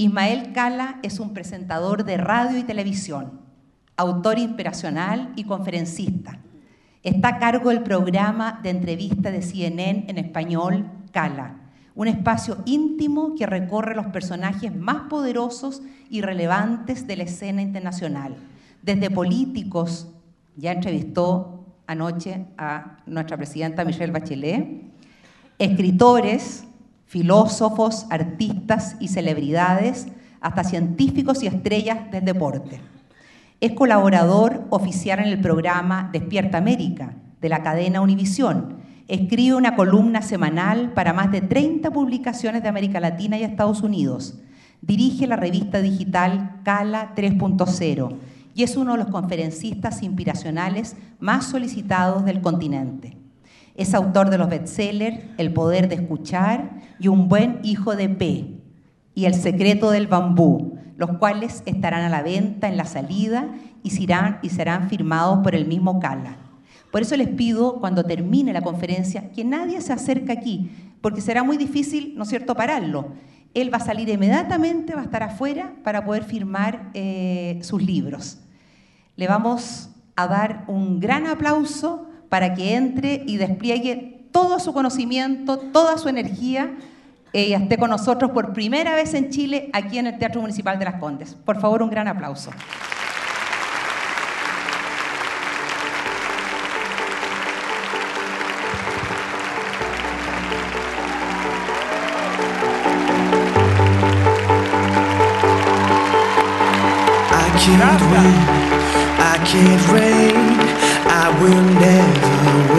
Ismael Cala es un presentador de radio y televisión, autor inspiracional y conferencista. Está a cargo del programa de entrevista de CNN en español, Cala, un espacio íntimo que recorre los personajes más poderosos y relevantes de la escena internacional, desde políticos, ya entrevistó anoche a nuestra presidenta Michelle Bachelet, escritores, filósofos, artistas y celebridades, hasta científicos y estrellas del deporte. Es colaborador oficial en el programa Despierta América de la cadena Univisión. Escribe una columna semanal para más de 30 publicaciones de América Latina y Estados Unidos. Dirige la revista digital Cala 3.0 y es uno de los conferencistas inspiracionales más solicitados del continente. Es autor de los bestsellers El poder de escuchar y Un buen hijo de P y El secreto del bambú, los cuales estarán a la venta en la salida y serán, y serán firmados por el mismo Cala. Por eso les pido, cuando termine la conferencia, que nadie se acerque aquí, porque será muy difícil, ¿no es cierto?, pararlo. Él va a salir inmediatamente, va a estar afuera para poder firmar eh, sus libros. Le vamos a dar un gran aplauso para que entre y despliegue todo su conocimiento, toda su energía y esté con nosotros por primera vez en Chile, aquí en el Teatro Municipal de Las Condes. Por favor, un gran aplauso.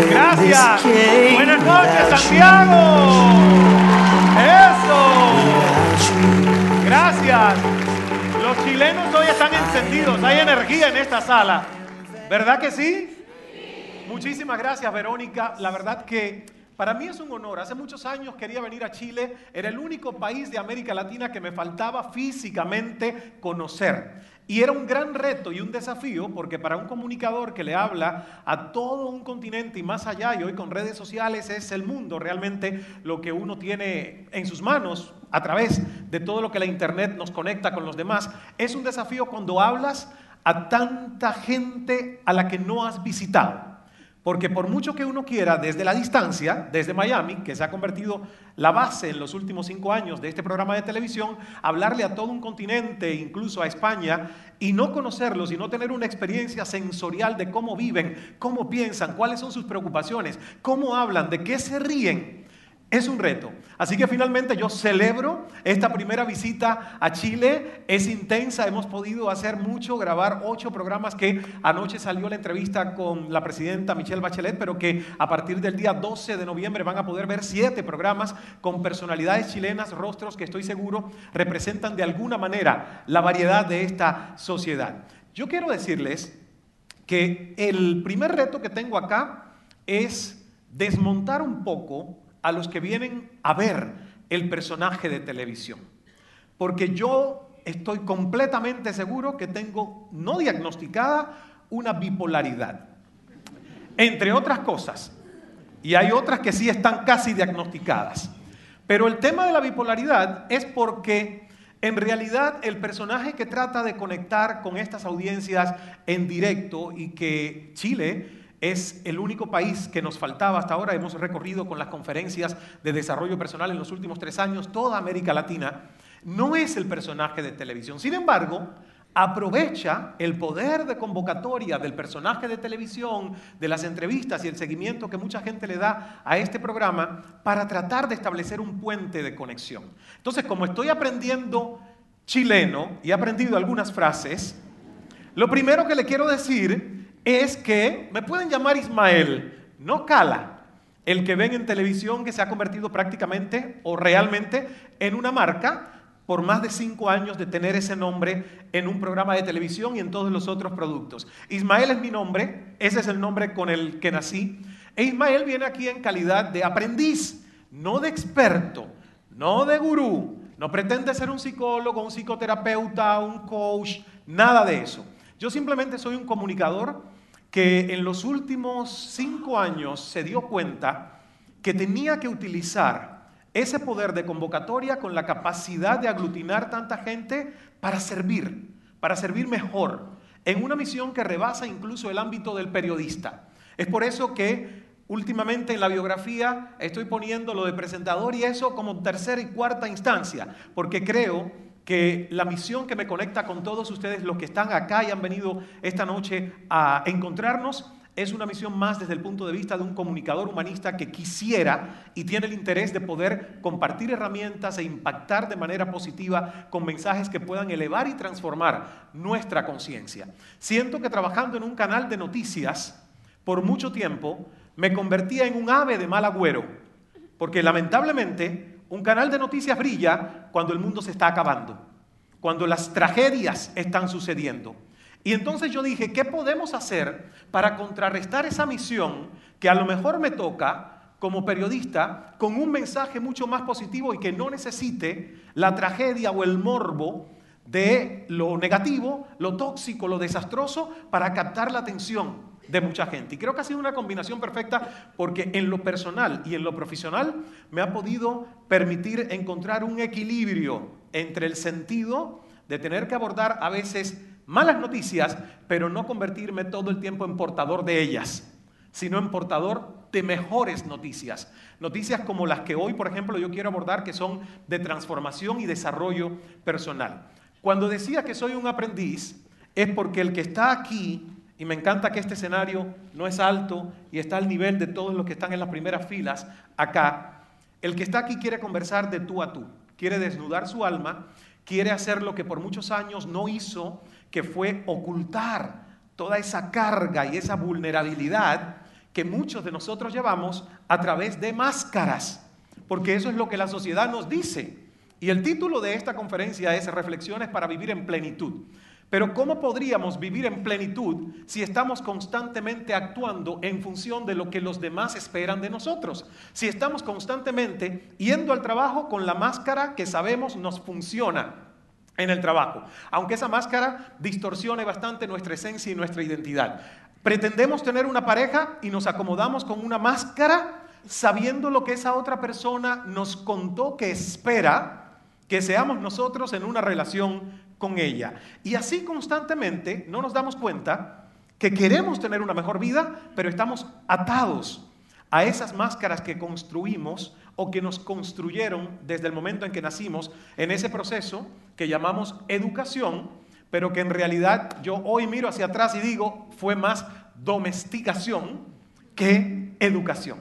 Gracias. Buenas noches, Santiago. Eso. Gracias. Los chilenos hoy están encendidos. Hay energía en esta sala. ¿Verdad que sí? Muchísimas gracias, Verónica. La verdad que para mí es un honor. Hace muchos años quería venir a Chile. Era el único país de América Latina que me faltaba físicamente conocer. Y era un gran reto y un desafío porque para un comunicador que le habla a todo un continente y más allá, y hoy con redes sociales es el mundo realmente lo que uno tiene en sus manos a través de todo lo que la Internet nos conecta con los demás, es un desafío cuando hablas a tanta gente a la que no has visitado. Porque por mucho que uno quiera desde la distancia, desde Miami, que se ha convertido la base en los últimos cinco años de este programa de televisión, hablarle a todo un continente, incluso a España, y no conocerlos y no tener una experiencia sensorial de cómo viven, cómo piensan, cuáles son sus preocupaciones, cómo hablan, de qué se ríen, es un reto. Así que finalmente yo celebro esta primera visita a Chile. Es intensa, hemos podido hacer mucho, grabar ocho programas que anoche salió la entrevista con la presidenta Michelle Bachelet, pero que a partir del día 12 de noviembre van a poder ver siete programas con personalidades chilenas, rostros que estoy seguro representan de alguna manera la variedad de esta sociedad. Yo quiero decirles que el primer reto que tengo acá es desmontar un poco a los que vienen a ver el personaje de televisión. Porque yo estoy completamente seguro que tengo no diagnosticada una bipolaridad. Entre otras cosas. Y hay otras que sí están casi diagnosticadas. Pero el tema de la bipolaridad es porque en realidad el personaje que trata de conectar con estas audiencias en directo y que Chile es el único país que nos faltaba hasta ahora. Hemos recorrido con las conferencias de desarrollo personal en los últimos tres años toda América Latina. No es el personaje de televisión. Sin embargo, aprovecha el poder de convocatoria del personaje de televisión, de las entrevistas y el seguimiento que mucha gente le da a este programa para tratar de establecer un puente de conexión. Entonces, como estoy aprendiendo chileno y he aprendido algunas frases, lo primero que le quiero decir es que me pueden llamar Ismael, no Cala, el que ven en televisión que se ha convertido prácticamente o realmente en una marca por más de cinco años de tener ese nombre en un programa de televisión y en todos los otros productos. Ismael es mi nombre, ese es el nombre con el que nací. E Ismael viene aquí en calidad de aprendiz, no de experto, no de gurú, no pretende ser un psicólogo, un psicoterapeuta, un coach, nada de eso. Yo simplemente soy un comunicador que en los últimos cinco años se dio cuenta que tenía que utilizar ese poder de convocatoria con la capacidad de aglutinar tanta gente para servir, para servir mejor, en una misión que rebasa incluso el ámbito del periodista. Es por eso que últimamente en la biografía estoy poniendo lo de presentador y eso como tercera y cuarta instancia, porque creo que la misión que me conecta con todos ustedes, los que están acá y han venido esta noche a encontrarnos, es una misión más desde el punto de vista de un comunicador humanista que quisiera y tiene el interés de poder compartir herramientas e impactar de manera positiva con mensajes que puedan elevar y transformar nuestra conciencia. Siento que trabajando en un canal de noticias por mucho tiempo me convertía en un ave de mal agüero, porque lamentablemente un canal de noticias brilla cuando el mundo se está acabando, cuando las tragedias están sucediendo. Y entonces yo dije, ¿qué podemos hacer para contrarrestar esa misión que a lo mejor me toca como periodista con un mensaje mucho más positivo y que no necesite la tragedia o el morbo de lo negativo, lo tóxico, lo desastroso para captar la atención de mucha gente. Y creo que ha sido una combinación perfecta porque en lo personal y en lo profesional me ha podido permitir encontrar un equilibrio entre el sentido de tener que abordar a veces malas noticias, pero no convertirme todo el tiempo en portador de ellas, sino en portador de mejores noticias. Noticias como las que hoy, por ejemplo, yo quiero abordar, que son de transformación y desarrollo personal. Cuando decía que soy un aprendiz, es porque el que está aquí, y me encanta que este escenario no es alto y está al nivel de todos los que están en las primeras filas acá, el que está aquí quiere conversar de tú a tú, quiere desnudar su alma, quiere hacer lo que por muchos años no hizo que fue ocultar toda esa carga y esa vulnerabilidad que muchos de nosotros llevamos a través de máscaras, porque eso es lo que la sociedad nos dice. Y el título de esta conferencia es Reflexiones para vivir en plenitud. Pero ¿cómo podríamos vivir en plenitud si estamos constantemente actuando en función de lo que los demás esperan de nosotros? Si estamos constantemente yendo al trabajo con la máscara que sabemos nos funciona en el trabajo, aunque esa máscara distorsione bastante nuestra esencia y nuestra identidad. Pretendemos tener una pareja y nos acomodamos con una máscara sabiendo lo que esa otra persona nos contó que espera que seamos nosotros en una relación con ella. Y así constantemente no nos damos cuenta que queremos tener una mejor vida, pero estamos atados a esas máscaras que construimos o que nos construyeron desde el momento en que nacimos en ese proceso que llamamos educación, pero que en realidad yo hoy miro hacia atrás y digo fue más domesticación que educación.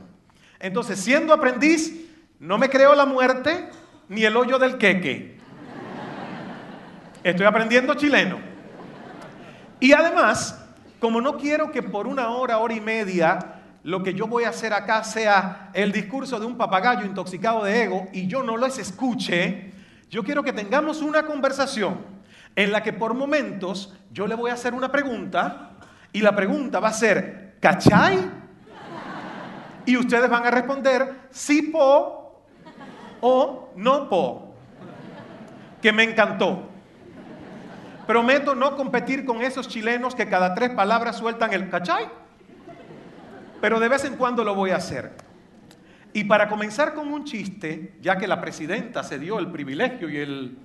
Entonces, siendo aprendiz, no me creo la muerte ni el hoyo del queque. Estoy aprendiendo chileno. Y además, como no quiero que por una hora, hora y media lo que yo voy a hacer acá sea el discurso de un papagayo intoxicado de ego y yo no les escuche, yo quiero que tengamos una conversación en la que por momentos yo le voy a hacer una pregunta y la pregunta va a ser, ¿cachai? Y ustedes van a responder sí po o no po, que me encantó. Prometo no competir con esos chilenos que cada tres palabras sueltan el ¿cachai? pero de vez en cuando lo voy a hacer. Y para comenzar con un chiste, ya que la presidenta se dio el privilegio y el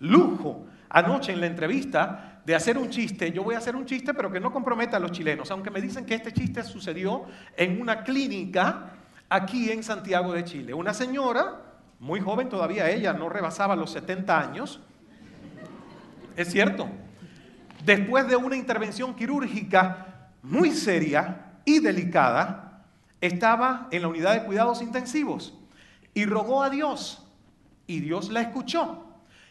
lujo anoche en la entrevista de hacer un chiste, yo voy a hacer un chiste pero que no comprometa a los chilenos, aunque me dicen que este chiste sucedió en una clínica aquí en Santiago de Chile. Una señora, muy joven todavía ella, no rebasaba los 70 años, es cierto, después de una intervención quirúrgica muy seria, y delicada, estaba en la unidad de cuidados intensivos y rogó a Dios y Dios la escuchó.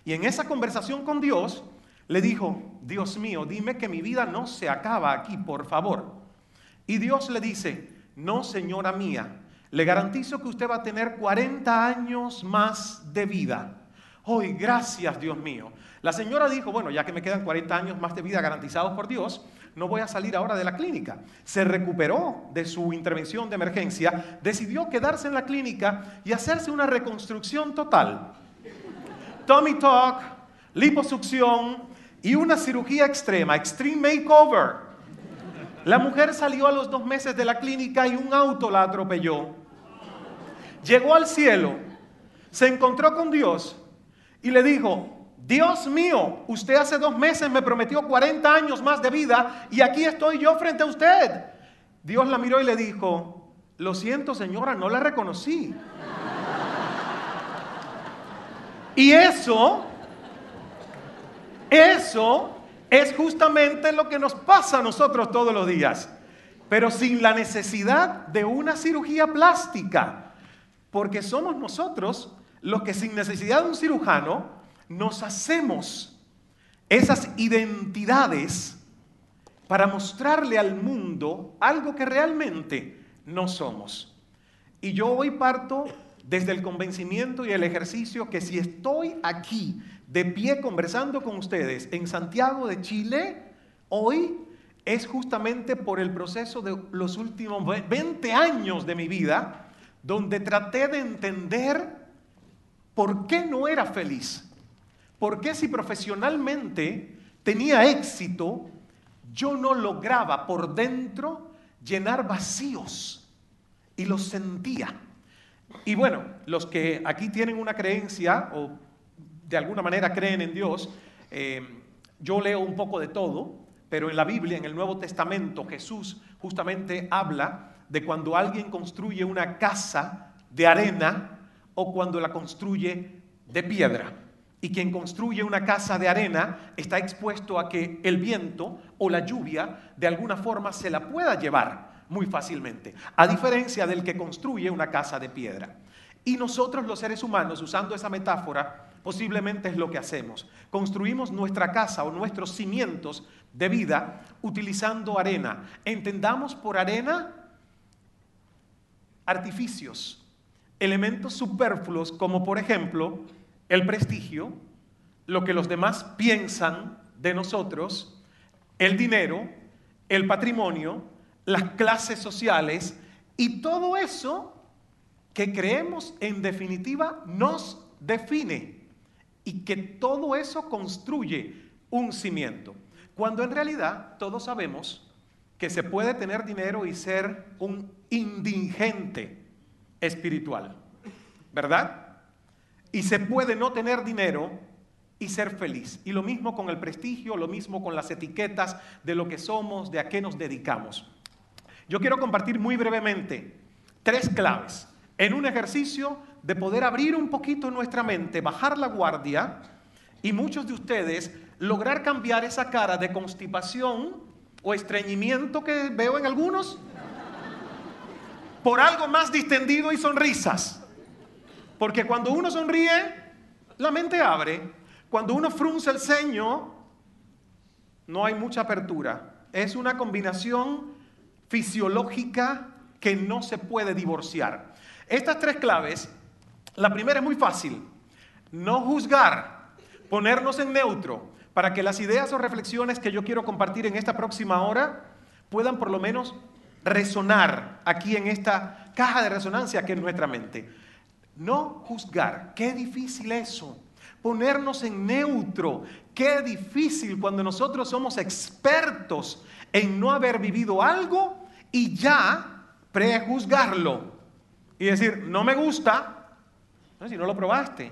Y en esa conversación con Dios le dijo, Dios mío, dime que mi vida no se acaba aquí, por favor. Y Dios le dice, no, señora mía, le garantizo que usted va a tener 40 años más de vida. Hoy, gracias, Dios mío. La señora dijo, bueno, ya que me quedan 40 años más de vida garantizados por Dios, no voy a salir ahora de la clínica. Se recuperó de su intervención de emergencia, decidió quedarse en la clínica y hacerse una reconstrucción total. Tummy talk, liposucción y una cirugía extrema, extreme makeover. La mujer salió a los dos meses de la clínica y un auto la atropelló. Llegó al cielo se encontró con Dios y le dijo, Dios mío, usted hace dos meses me prometió 40 años más de vida y aquí estoy yo frente a usted. Dios la miró y le dijo, lo siento señora, no la reconocí. Y eso, eso es justamente lo que nos pasa a nosotros todos los días, pero sin la necesidad de una cirugía plástica, porque somos nosotros los que sin necesidad de un cirujano nos hacemos esas identidades para mostrarle al mundo algo que realmente no somos. Y yo hoy parto desde el convencimiento y el ejercicio que si estoy aquí de pie conversando con ustedes en Santiago de Chile, hoy es justamente por el proceso de los últimos 20 años de mi vida, donde traté de entender por qué no era feliz. ¿Por qué si profesionalmente tenía éxito, yo no lograba por dentro llenar vacíos? Y los sentía. Y bueno, los que aquí tienen una creencia o de alguna manera creen en Dios, eh, yo leo un poco de todo, pero en la Biblia, en el Nuevo Testamento, Jesús justamente habla de cuando alguien construye una casa de arena o cuando la construye de piedra. Y quien construye una casa de arena está expuesto a que el viento o la lluvia de alguna forma se la pueda llevar muy fácilmente, a diferencia del que construye una casa de piedra. Y nosotros los seres humanos, usando esa metáfora, posiblemente es lo que hacemos. Construimos nuestra casa o nuestros cimientos de vida utilizando arena. Entendamos por arena artificios, elementos superfluos como por ejemplo el prestigio, lo que los demás piensan de nosotros, el dinero, el patrimonio, las clases sociales y todo eso que creemos en definitiva nos define y que todo eso construye un cimiento. Cuando en realidad todos sabemos que se puede tener dinero y ser un indigente espiritual, ¿verdad? Y se puede no tener dinero y ser feliz. Y lo mismo con el prestigio, lo mismo con las etiquetas de lo que somos, de a qué nos dedicamos. Yo quiero compartir muy brevemente tres claves en un ejercicio de poder abrir un poquito nuestra mente, bajar la guardia y muchos de ustedes lograr cambiar esa cara de constipación o estreñimiento que veo en algunos por algo más distendido y sonrisas. Porque cuando uno sonríe, la mente abre. Cuando uno frunce el ceño, no hay mucha apertura. Es una combinación fisiológica que no se puede divorciar. Estas tres claves la primera es muy fácil. No juzgar, ponernos en neutro, para que las ideas o reflexiones que yo quiero compartir en esta próxima hora puedan por lo menos resonar aquí en esta caja de resonancia que es nuestra mente. No juzgar, qué difícil eso. Ponernos en neutro, qué difícil cuando nosotros somos expertos en no haber vivido algo y ya prejuzgarlo. Y decir, no me gusta, si no lo probaste,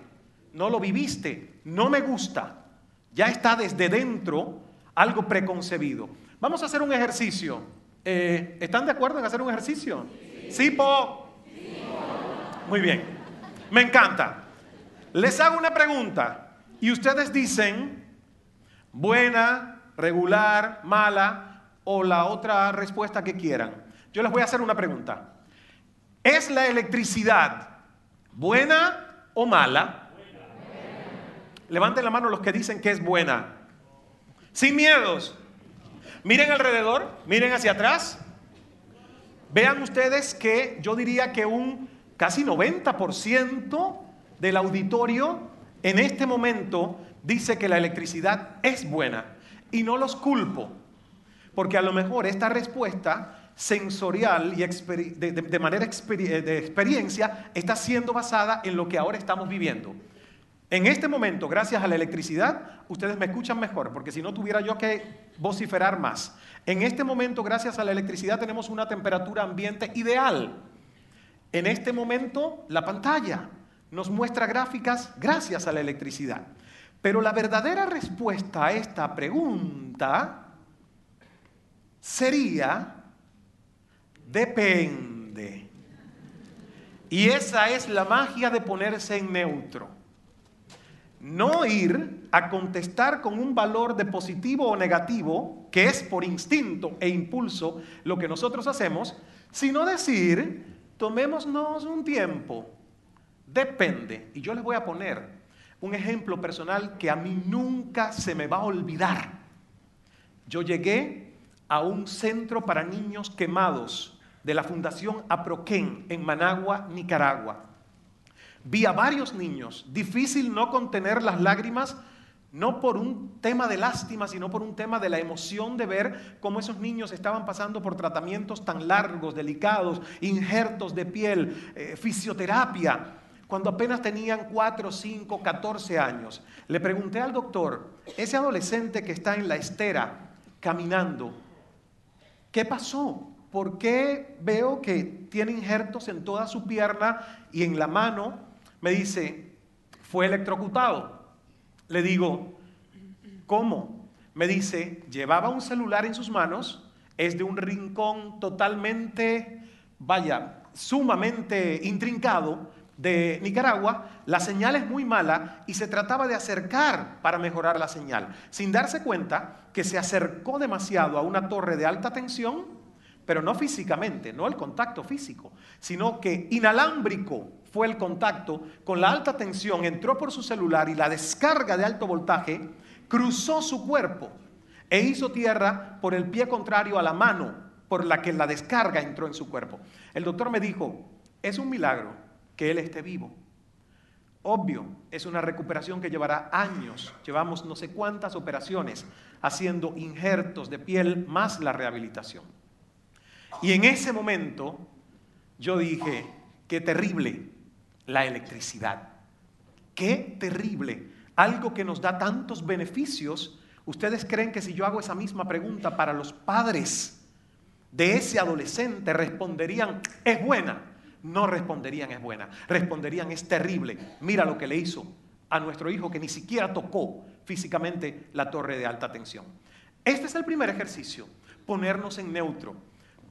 no lo viviste, no me gusta, ya está desde dentro algo preconcebido. Vamos a hacer un ejercicio. Eh, ¿Están de acuerdo en hacer un ejercicio? Sí, po. Muy bien. Me encanta. Les hago una pregunta y ustedes dicen buena, regular, mala o la otra respuesta que quieran. Yo les voy a hacer una pregunta. ¿Es la electricidad ¿Buena o mala? Levanten la mano los que dicen que es buena. Sin miedos. Miren alrededor, miren hacia atrás. Vean ustedes que yo diría que un casi 90% del auditorio en este momento dice que la electricidad es buena. Y no los culpo, porque a lo mejor esta respuesta sensorial y de, manera de experiencia está siendo basada en lo que ahora estamos viviendo. En este momento, gracias a la electricidad, ustedes me escuchan mejor, porque si no tuviera yo que vociferar más. En este momento, gracias a la electricidad, tenemos una temperatura ambiente ideal. En este momento, la pantalla nos muestra gráficas gracias a la electricidad. Pero la verdadera respuesta a esta pregunta sería, depende. Y esa es la magia de ponerse en neutro. No ir a contestar con un valor de positivo o negativo, que es por instinto e impulso lo que nosotros hacemos, sino decir, tomémonos un tiempo. Depende. Y yo les voy a poner un ejemplo personal que a mí nunca se me va a olvidar. Yo llegué a un centro para niños quemados de la Fundación Aproquén en Managua, Nicaragua. Vi a varios niños, difícil no contener las lágrimas, no por un tema de lástima, sino por un tema de la emoción de ver cómo esos niños estaban pasando por tratamientos tan largos, delicados, injertos de piel, eh, fisioterapia, cuando apenas tenían 4, 5, 14 años. Le pregunté al doctor, ese adolescente que está en la estera caminando, ¿qué pasó? ¿Por qué veo que tiene injertos en toda su pierna y en la mano? Me dice, fue electrocutado. Le digo, ¿cómo? Me dice, llevaba un celular en sus manos, es de un rincón totalmente, vaya, sumamente intrincado, de Nicaragua, la señal es muy mala y se trataba de acercar para mejorar la señal, sin darse cuenta que se acercó demasiado a una torre de alta tensión, pero no físicamente, no el contacto físico, sino que inalámbrico fue el contacto con la alta tensión, entró por su celular y la descarga de alto voltaje cruzó su cuerpo e hizo tierra por el pie contrario a la mano por la que la descarga entró en su cuerpo. El doctor me dijo, es un milagro que Él esté vivo. Obvio, es una recuperación que llevará años. Llevamos no sé cuántas operaciones haciendo injertos de piel más la rehabilitación. Y en ese momento yo dije, qué terrible la electricidad. Qué terrible. Algo que nos da tantos beneficios. ¿Ustedes creen que si yo hago esa misma pregunta para los padres de ese adolescente responderían, es buena? no responderían es buena, responderían es terrible. Mira lo que le hizo a nuestro hijo que ni siquiera tocó físicamente la torre de alta tensión. Este es el primer ejercicio, ponernos en neutro.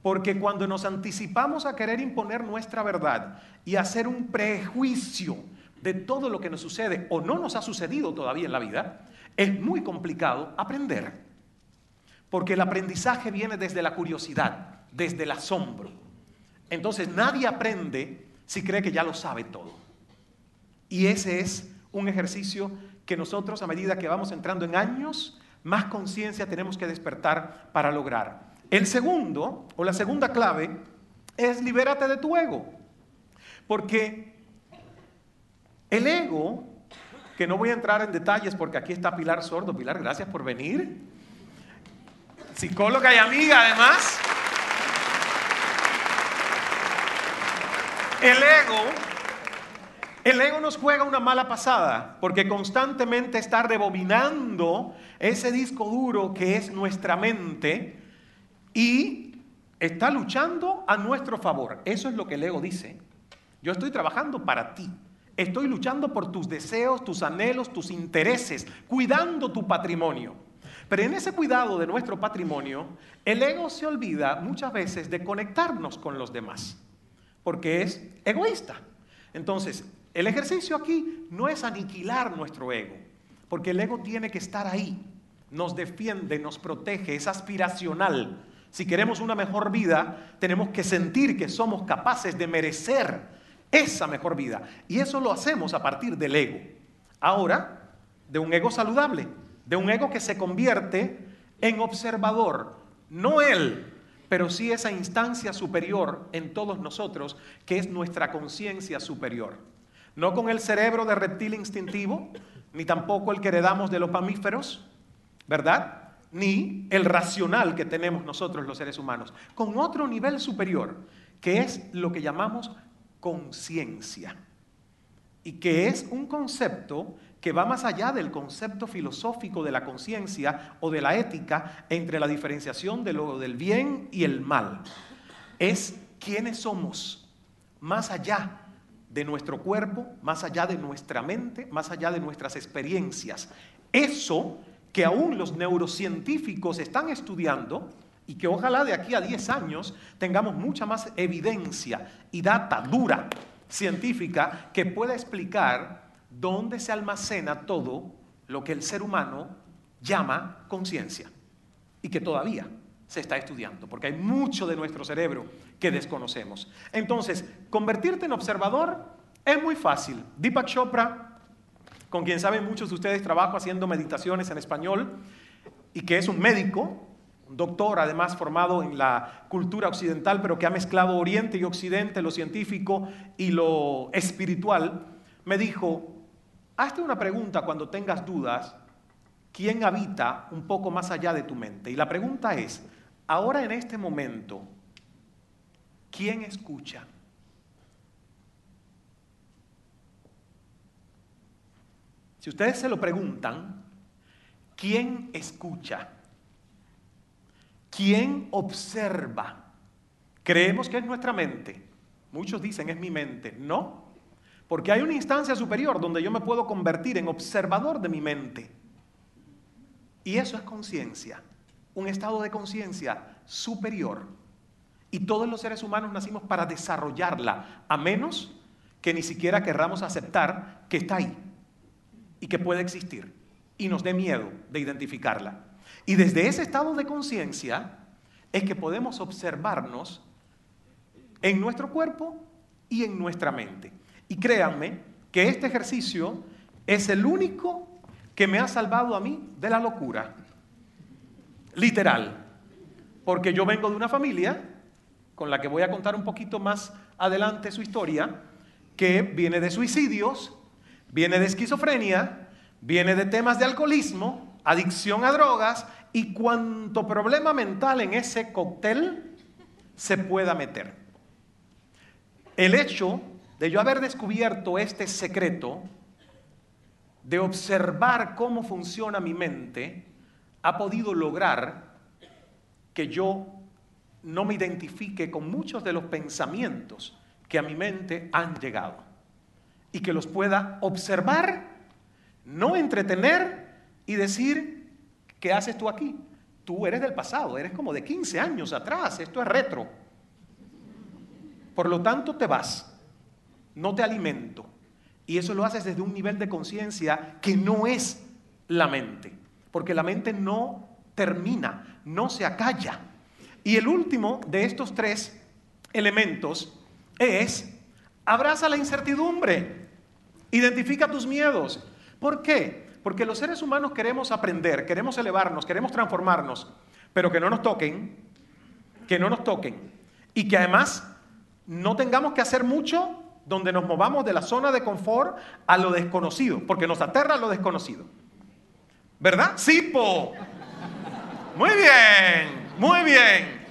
Porque cuando nos anticipamos a querer imponer nuestra verdad y hacer un prejuicio de todo lo que nos sucede o no nos ha sucedido todavía en la vida, es muy complicado aprender. Porque el aprendizaje viene desde la curiosidad, desde el asombro. Entonces nadie aprende si cree que ya lo sabe todo. Y ese es un ejercicio que nosotros a medida que vamos entrando en años, más conciencia tenemos que despertar para lograr. El segundo, o la segunda clave, es libérate de tu ego. Porque el ego, que no voy a entrar en detalles porque aquí está Pilar Sordo. Pilar, gracias por venir. Psicóloga y amiga además. El ego, el ego nos juega una mala pasada porque constantemente está rebobinando ese disco duro que es nuestra mente y está luchando a nuestro favor. Eso es lo que el ego dice. Yo estoy trabajando para ti. Estoy luchando por tus deseos, tus anhelos, tus intereses, cuidando tu patrimonio. Pero en ese cuidado de nuestro patrimonio, el ego se olvida muchas veces de conectarnos con los demás porque es egoísta. Entonces, el ejercicio aquí no es aniquilar nuestro ego, porque el ego tiene que estar ahí, nos defiende, nos protege, es aspiracional. Si queremos una mejor vida, tenemos que sentir que somos capaces de merecer esa mejor vida. Y eso lo hacemos a partir del ego. Ahora, de un ego saludable, de un ego que se convierte en observador, no él, pero sí esa instancia superior en todos nosotros, que es nuestra conciencia superior. No con el cerebro de reptil instintivo, ni tampoco el que heredamos de los mamíferos, ¿verdad? Ni el racional que tenemos nosotros los seres humanos, con otro nivel superior, que es lo que llamamos conciencia, y que es un concepto que va más allá del concepto filosófico de la conciencia o de la ética entre la diferenciación de lo del bien y el mal. Es quiénes somos, más allá de nuestro cuerpo, más allá de nuestra mente, más allá de nuestras experiencias. Eso que aún los neurocientíficos están estudiando y que ojalá de aquí a 10 años tengamos mucha más evidencia y data dura científica que pueda explicar dónde se almacena todo lo que el ser humano llama conciencia y que todavía se está estudiando, porque hay mucho de nuestro cerebro que desconocemos. Entonces, convertirte en observador es muy fácil. Deepak Chopra, con quien saben muchos de ustedes, trabajo haciendo meditaciones en español y que es un médico, un doctor además formado en la cultura occidental, pero que ha mezclado Oriente y Occidente, lo científico y lo espiritual, me dijo, hazte una pregunta cuando tengas dudas, ¿quién habita un poco más allá de tu mente? Y la pregunta es, ahora en este momento, ¿quién escucha? Si ustedes se lo preguntan, ¿quién escucha? ¿Quién observa? Creemos que es nuestra mente. Muchos dicen es mi mente. No, porque hay una instancia superior donde yo me puedo convertir en observador de mi mente. Y eso es conciencia, un estado de conciencia superior. Y todos los seres humanos nacimos para desarrollarla, a menos que ni siquiera querramos aceptar que está ahí y que puede existir y nos dé miedo de identificarla. Y desde ese estado de conciencia es que podemos observarnos en nuestro cuerpo y en nuestra mente. Y créanme que este ejercicio es el único que me ha salvado a mí de la locura. Literal. Porque yo vengo de una familia con la que voy a contar un poquito más adelante su historia, que viene de suicidios, viene de esquizofrenia, viene de temas de alcoholismo, adicción a drogas y cuánto problema mental en ese cóctel se pueda meter. El hecho de yo haber descubierto este secreto, de observar cómo funciona mi mente, ha podido lograr que yo no me identifique con muchos de los pensamientos que a mi mente han llegado y que los pueda observar, no entretener y decir, ¿qué haces tú aquí? Tú eres del pasado, eres como de 15 años atrás, esto es retro. Por lo tanto, te vas no te alimento. Y eso lo haces desde un nivel de conciencia que no es la mente, porque la mente no termina, no se acalla. Y el último de estos tres elementos es, abraza la incertidumbre, identifica tus miedos. ¿Por qué? Porque los seres humanos queremos aprender, queremos elevarnos, queremos transformarnos, pero que no nos toquen, que no nos toquen. Y que además no tengamos que hacer mucho donde nos movamos de la zona de confort a lo desconocido, porque nos aterra lo desconocido. ¿Verdad? Sí. Muy bien, muy bien.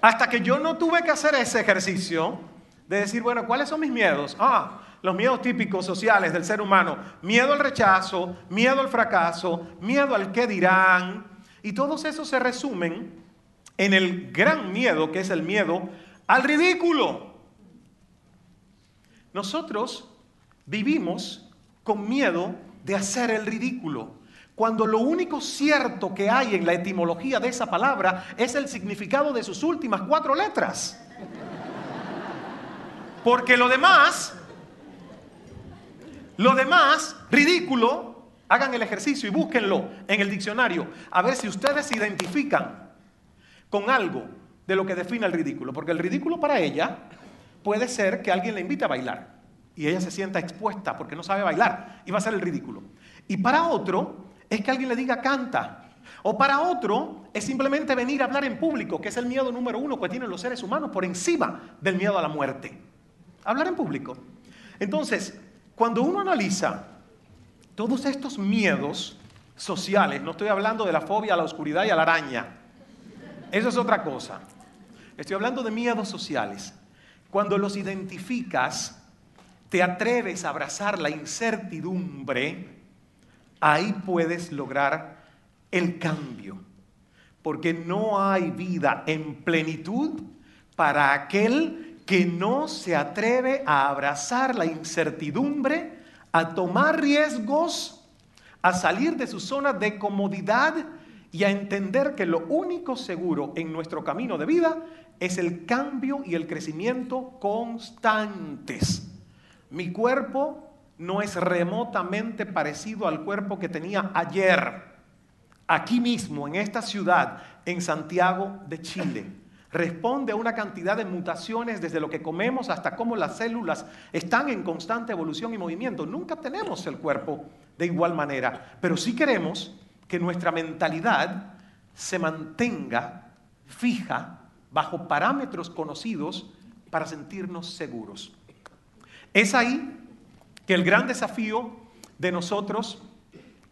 Hasta que yo no tuve que hacer ese ejercicio de decir, bueno, ¿cuáles son mis miedos? Ah, los miedos típicos sociales del ser humano. Miedo al rechazo, miedo al fracaso, miedo al qué dirán. Y todos esos se resumen en el gran miedo que es el miedo al ridículo. Nosotros vivimos con miedo de hacer el ridículo, cuando lo único cierto que hay en la etimología de esa palabra es el significado de sus últimas cuatro letras. Porque lo demás, lo demás, ridículo, hagan el ejercicio y búsquenlo en el diccionario, a ver si ustedes se identifican con algo de lo que define el ridículo. Porque el ridículo para ella puede ser que alguien le invite a bailar y ella se sienta expuesta porque no sabe bailar y va a ser el ridículo. Y para otro es que alguien le diga canta. O para otro es simplemente venir a hablar en público, que es el miedo número uno que tienen los seres humanos por encima del miedo a la muerte. Hablar en público. Entonces, cuando uno analiza todos estos miedos sociales, no estoy hablando de la fobia a la oscuridad y a la araña, eso es otra cosa. Estoy hablando de miedos sociales. Cuando los identificas, te atreves a abrazar la incertidumbre, ahí puedes lograr el cambio. Porque no hay vida en plenitud para aquel que no se atreve a abrazar la incertidumbre, a tomar riesgos, a salir de su zona de comodidad y a entender que lo único seguro en nuestro camino de vida es el cambio y el crecimiento constantes. Mi cuerpo no es remotamente parecido al cuerpo que tenía ayer, aquí mismo, en esta ciudad, en Santiago de Chile. Responde a una cantidad de mutaciones desde lo que comemos hasta cómo las células están en constante evolución y movimiento. Nunca tenemos el cuerpo de igual manera, pero sí queremos que nuestra mentalidad se mantenga fija bajo parámetros conocidos para sentirnos seguros. Es ahí que el gran desafío de nosotros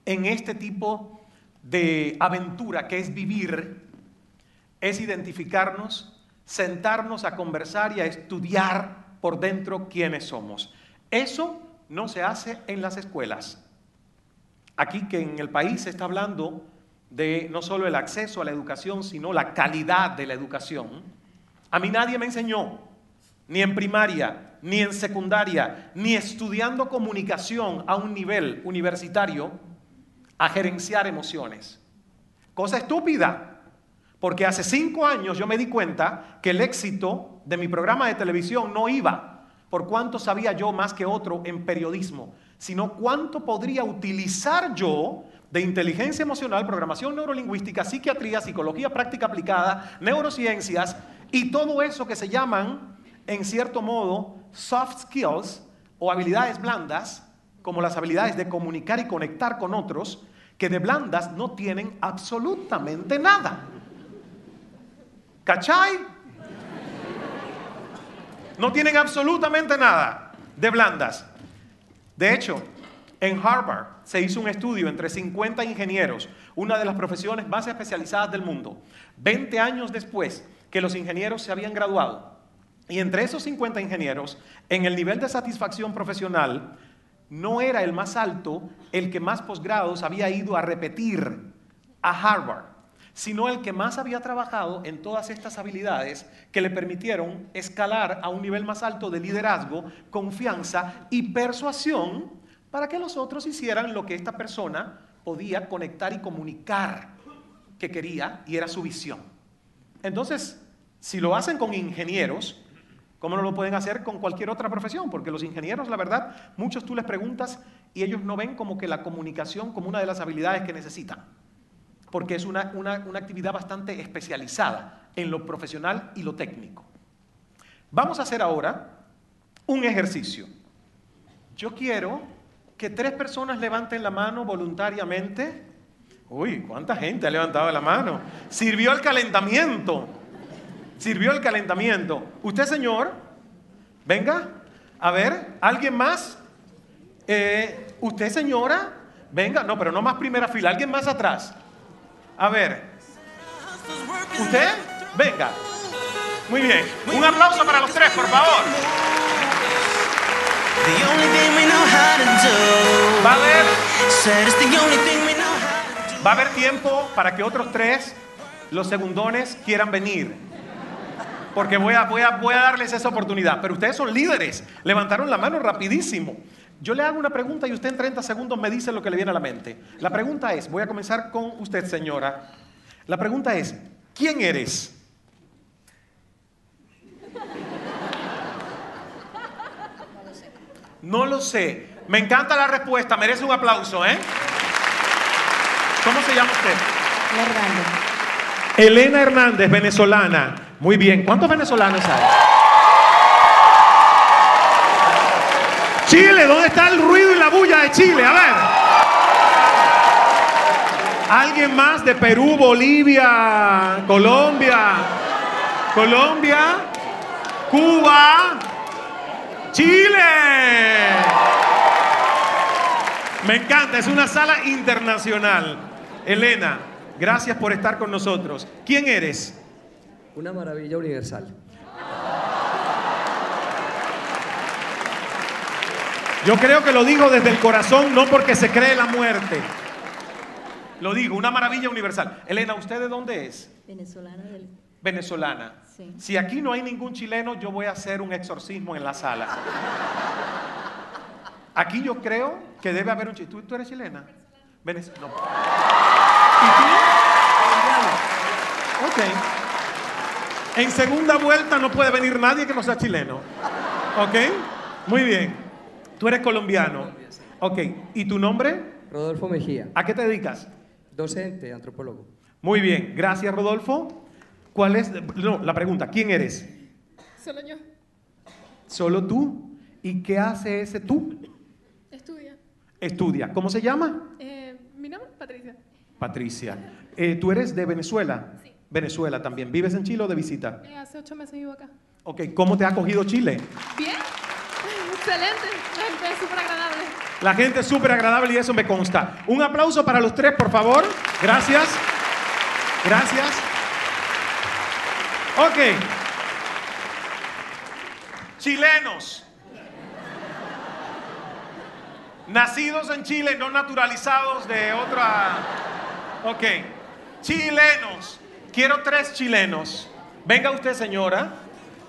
en este tipo de aventura que es vivir es identificarnos, sentarnos a conversar y a estudiar por dentro quiénes somos. Eso no se hace en las escuelas. Aquí que en el país se está hablando de no solo el acceso a la educación, sino la calidad de la educación. A mí nadie me enseñó, ni en primaria, ni en secundaria, ni estudiando comunicación a un nivel universitario, a gerenciar emociones. Cosa estúpida, porque hace cinco años yo me di cuenta que el éxito de mi programa de televisión no iba por cuánto sabía yo más que otro en periodismo, sino cuánto podría utilizar yo de inteligencia emocional, programación neurolingüística, psiquiatría, psicología práctica aplicada, neurociencias y todo eso que se llaman, en cierto modo, soft skills o habilidades blandas, como las habilidades de comunicar y conectar con otros, que de blandas no tienen absolutamente nada. ¿Cachai? No tienen absolutamente nada de blandas. De hecho, en Harvard se hizo un estudio entre 50 ingenieros, una de las profesiones más especializadas del mundo. 20 años después que los ingenieros se habían graduado, y entre esos 50 ingenieros, en el nivel de satisfacción profesional, no era el más alto el que más posgrados había ido a repetir a Harvard, sino el que más había trabajado en todas estas habilidades que le permitieron escalar a un nivel más alto de liderazgo, confianza y persuasión para que los otros hicieran lo que esta persona podía conectar y comunicar que quería y era su visión. Entonces, si lo hacen con ingenieros, ¿Cómo no lo pueden hacer con cualquier otra profesión? Porque los ingenieros, la verdad, muchos tú les preguntas y ellos no ven como que la comunicación como una de las habilidades que necesitan. Porque es una, una, actividad bastante especializada en lo profesional y lo técnico. Vamos a hacer ahora un ejercicio. Yo quiero que tres personas levanten la mano voluntariamente. Uy, ¿cuánta gente ha levantado la mano? Sirvió el calentamiento. Sirvió el calentamiento. Usted, señor, venga. A ver, ¿alguien más? Eh, usted, señora, venga. No, pero no más primera fila. ¿Alguien más atrás? A ver. ¿Usted? Venga. Muy bien. Un aplauso para los tres, por favor. Va a haber, va a haber tiempo para que otros tres, los segundones, quieran venir porque voy a, voy, a, voy a darles esa oportunidad. Pero ustedes son líderes, levantaron la mano rapidísimo. Yo le hago una pregunta y usted en 30 segundos me dice lo que le viene a la mente. La pregunta es, voy a comenzar con usted, señora. La pregunta es, ¿quién eres? No lo sé. No lo sé. Me encanta la respuesta, merece un aplauso, ¿eh? ¿Cómo se llama usted? Hernández. Elena Hernández, venezolana. Muy bien. ¿Cuántos venezolanos hay? Chile, ¿dónde está el ruido y la bulla de Chile? A ver. ¿Alguien más de Perú, Bolivia, Colombia? Colombia, Cuba, Chile. Me encanta, es una sala internacional. Elena, gracias por estar con nosotros. ¿Quién eres? Una maravilla universal. Yo creo que lo digo desde el corazón, no porque se cree la muerte. Lo digo, una maravilla universal. Elena, ¿usted de dónde es? Venezolana del... venezolana. Sí. Si aquí no hay ningún chileno, yo voy a hacer un exorcismo en la sala. Aquí yo creo que debe haber un chileno. ¿Tú, tú eres chilena? Venez- no. ¿Y tú? Ok. En segunda vuelta no puede venir nadie que no sea chileno. ¿Ok? Muy bien. Tú eres colombiano. Ok. ¿Y tu nombre? Rodolfo Mejía, ¿A qué te dedicas? docente, antropólogo. Muy bien. Gracias, Rodolfo. ¿Cuál es? No, la pregunta. ¿Quién eres? Solo yo. Solo tú. ¿Y qué hace ese tú? Estudia. Estudia. ¿Cómo se llama? Eh, mi nombre es Patricia. Patricia. Eh, ¿Tú eres de Venezuela? Sí. Venezuela también. ¿Vives en Chile o de visita? Eh, hace ocho meses vivo acá. Ok. ¿Cómo te ha acogido Chile? Bien. Excelente. La gente es súper agradable. La gente es súper agradable y eso me consta. Un aplauso para los tres, por favor. Gracias. Gracias. Ok. Chilenos. Nacidos en Chile, no naturalizados de otra... Ok. Chilenos. Quiero tres chilenos. Venga usted, señora.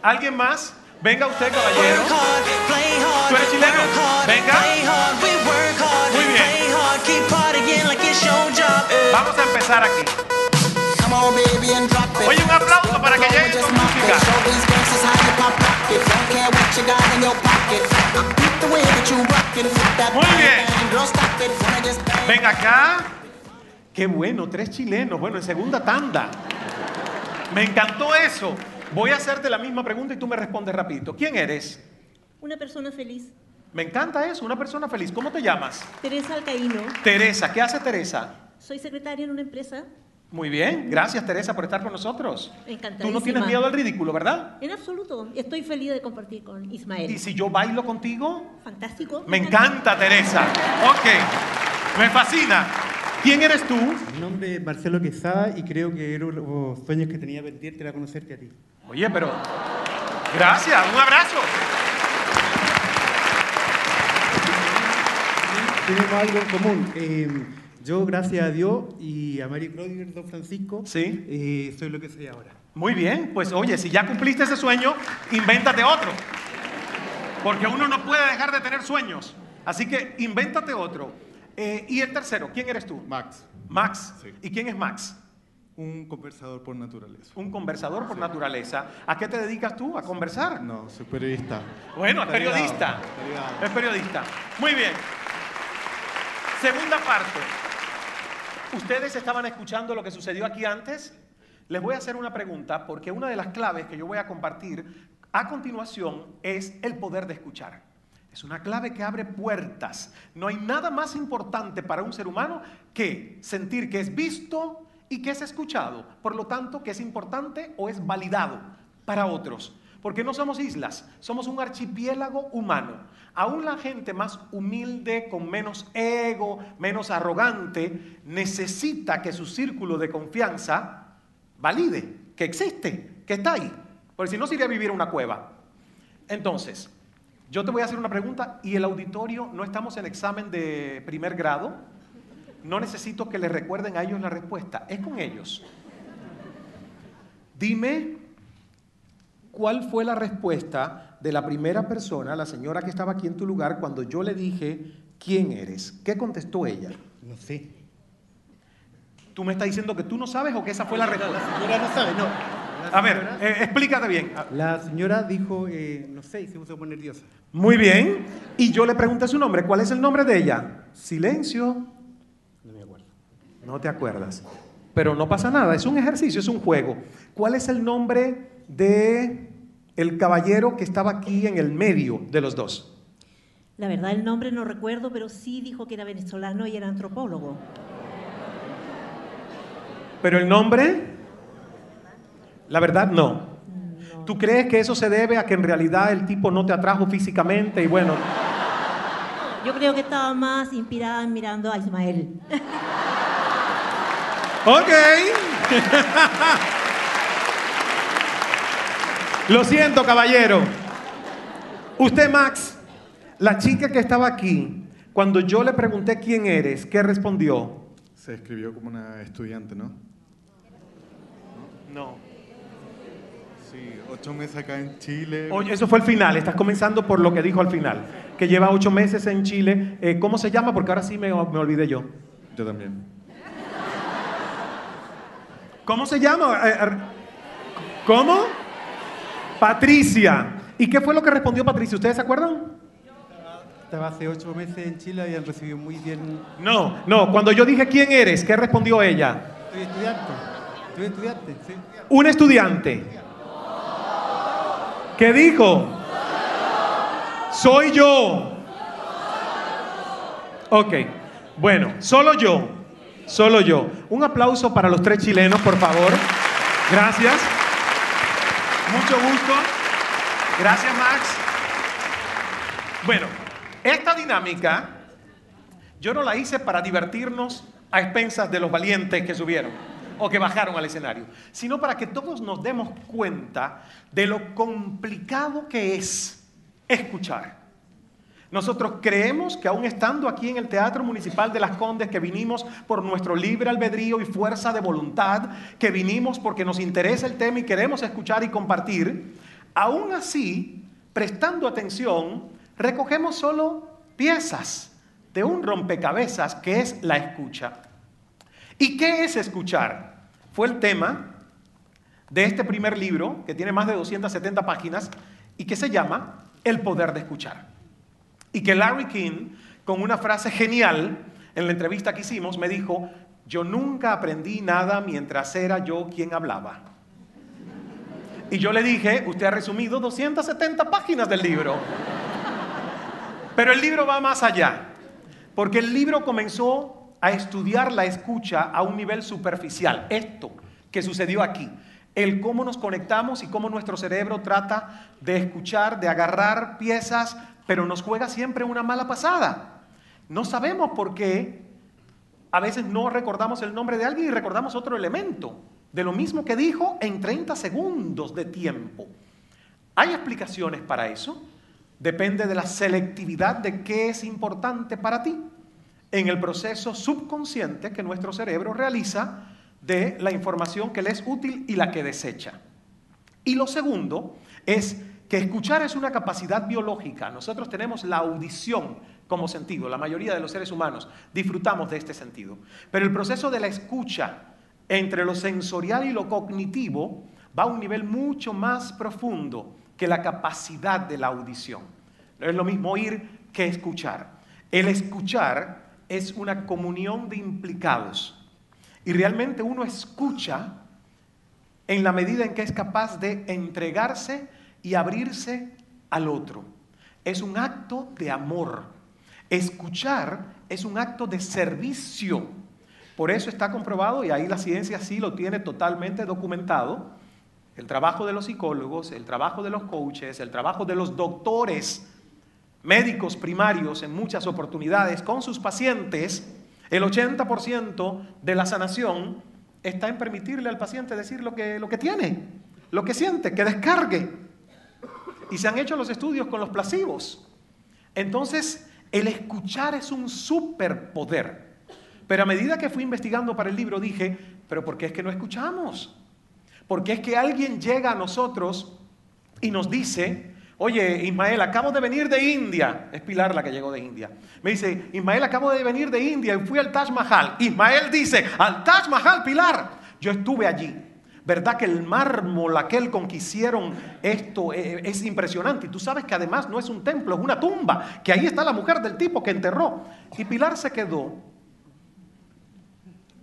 ¿Alguien más? Venga usted, caballero. ¿Tú eres chileno? Venga. Muy bien. Vamos a empezar aquí. Oye, un aplauso para que llegue con música. Muy bien. Venga acá. Qué bueno, tres chilenos. Bueno, en segunda tanda. Me encantó eso. Voy a hacerte la misma pregunta y tú me respondes rapidito. ¿Quién eres? Una persona feliz. Me encanta eso, una persona feliz. ¿Cómo te llamas? Teresa Alcaíno. Teresa. ¿Qué hace Teresa? Soy secretaria en una empresa. Muy bien. Gracias, Teresa, por estar con nosotros. Tú no tienes miedo al ridículo, ¿verdad? En absoluto. Estoy feliz de compartir con Ismael. Y si yo bailo contigo, Fantástico. me encanta, Teresa. Ok. Me fascina. ¿Quién eres tú? Mi nombre es Marcelo Quesada y creo que uno de los sueños que tenía pendiente era conocerte a ti. Oye, pero. Gracias. Un abrazo. Tenemos algo en común. Eh, yo, gracias a Dios y a Mary Clover, Don Francisco, Sí. eh, soy lo que soy ahora. Muy bien. Pues oye, si ya cumpliste ese sueño, invéntate otro. Porque uno no puede dejar de tener sueños. Así que invéntate otro. Eh, y el tercero, ¿quién eres tú? Max, Max. Sí. ¿Y quién es Max? Un conversador por naturaleza. Un conversador por naturaleza. ¿A qué te dedicas tú? ¿A conversar? No, soy periodista. Bueno, es periodista. Es periodista. Muy bien. Segunda parte. ¿Ustedes estaban escuchando lo que sucedió aquí antes? Les voy a hacer una pregunta porque una de las claves que yo voy a compartir a continuación es el poder de escuchar. Es una clave que abre puertas. No hay nada más importante para un ser humano que sentir que es visto y que es escuchado. Por lo tanto, que es importante o es validado para otros. Porque no somos islas, somos un archipiélago humano. Aún la gente más humilde, con menos ego, menos arrogante, necesita que su círculo de confianza valide, que existe, que está ahí. Porque si no, se iría a vivir en una cueva. Entonces, yo te voy a hacer una pregunta y el auditorio, no estamos en examen de primer grado, no necesito que les recuerden a ellos la respuesta, es con ellos. Dime cuál fue la respuesta de la primera persona, la señora que estaba aquí en tu lugar, cuando yo le dije, ¿quién eres? ¿Qué contestó ella? No sé. ¿Tú me estás diciendo que tú no sabes o que esa fue la respuesta? La señora no sabe, no. A ver, eh, explícate bien. La señora dijo, eh, no sé, y se puso a poner nerviosa. Muy bien. Y yo le pregunté su nombre. ¿Cuál es el nombre de ella? Silencio. No te acuerdas. Pero no pasa nada, es un ejercicio, es un juego. ¿Cuál es el nombre de el caballero que estaba aquí en el medio de los dos? La verdad, el nombre no recuerdo, pero sí dijo que era venezolano y era antropólogo. Pero el nombre, la verdad no. ¿Tú crees que eso se debe a que en realidad el tipo no te atrajo físicamente y bueno, Yo creo que estaba más inspirada en mirando a Ismael. Ok. Lo siento, caballero. Usted, Max, la chica que estaba aquí, cuando yo le pregunté quién eres, ¿qué respondió? Se escribió como una estudiante, ¿no? No. Sí, ocho meses acá en Chile. Oye, eso fue el final, estás comenzando por lo que dijo al final, que lleva ocho meses en Chile. Eh, ¿Cómo se llama? Porque ahora sí me, me olvidé yo. Yo también. ¿Cómo se llama? Eh, eh, ¿Cómo? Patricia. ¿Y qué fue lo que respondió Patricia? ¿Ustedes se acuerdan? Estaba hace ocho meses en Chile y han recibido muy bien. No, no. Cuando yo dije quién eres, ¿qué respondió ella? Estoy estudiante. Estoy estudiante, sí. Un estudiante. ¿Qué dijo? Soy yo. Ok. Bueno, solo yo. Solo yo. Un aplauso para los tres chilenos, por favor. Gracias. Mucho gusto. Gracias, Max. Bueno, esta dinámica yo no la hice para divertirnos a expensas de los valientes que subieron o que bajaron al escenario, sino para que todos nos demos cuenta de lo complicado que es escuchar. Nosotros creemos que aún estando aquí en el Teatro Municipal de Las Condes, que vinimos por nuestro libre albedrío y fuerza de voluntad, que vinimos porque nos interesa el tema y queremos escuchar y compartir, aún así, prestando atención, recogemos solo piezas de un rompecabezas que es la escucha. ¿Y qué es escuchar? Fue el tema de este primer libro, que tiene más de 270 páginas, y que se llama El poder de escuchar. Y que Larry King, con una frase genial en la entrevista que hicimos, me dijo, yo nunca aprendí nada mientras era yo quien hablaba. Y yo le dije, usted ha resumido 270 páginas del libro. Pero el libro va más allá, porque el libro comenzó a estudiar la escucha a un nivel superficial. Esto que sucedió aquí, el cómo nos conectamos y cómo nuestro cerebro trata de escuchar, de agarrar piezas, pero nos juega siempre una mala pasada. No sabemos por qué a veces no recordamos el nombre de alguien y recordamos otro elemento, de lo mismo que dijo en 30 segundos de tiempo. ¿Hay explicaciones para eso? Depende de la selectividad de qué es importante para ti en el proceso subconsciente que nuestro cerebro realiza de la información que le es útil y la que desecha. Y lo segundo es que escuchar es una capacidad biológica. Nosotros tenemos la audición como sentido, la mayoría de los seres humanos disfrutamos de este sentido. Pero el proceso de la escucha entre lo sensorial y lo cognitivo va a un nivel mucho más profundo que la capacidad de la audición. No es lo mismo oír que escuchar. El escuchar es una comunión de implicados. Y realmente uno escucha en la medida en que es capaz de entregarse y abrirse al otro. Es un acto de amor. Escuchar es un acto de servicio. Por eso está comprobado, y ahí la ciencia sí lo tiene totalmente documentado, el trabajo de los psicólogos, el trabajo de los coaches, el trabajo de los doctores, médicos primarios en muchas oportunidades con sus pacientes, el 80% de la sanación está en permitirle al paciente decir lo que, lo que tiene, lo que siente, que descargue. Y se han hecho los estudios con los placebos. Entonces, el escuchar es un superpoder. Pero a medida que fui investigando para el libro dije, pero ¿por qué es que no escuchamos? Porque es que alguien llega a nosotros y nos dice, oye, Ismael, acabo de venir de India. Es Pilar la que llegó de India. Me dice, Ismael, acabo de venir de India y fui al Taj Mahal. Ismael dice, al Taj Mahal, Pilar. Yo estuve allí. ¿Verdad que el mármol aquel con que hicieron esto eh, es impresionante? Y tú sabes que además no es un templo, es una tumba, que ahí está la mujer del tipo que enterró. Y Pilar se quedó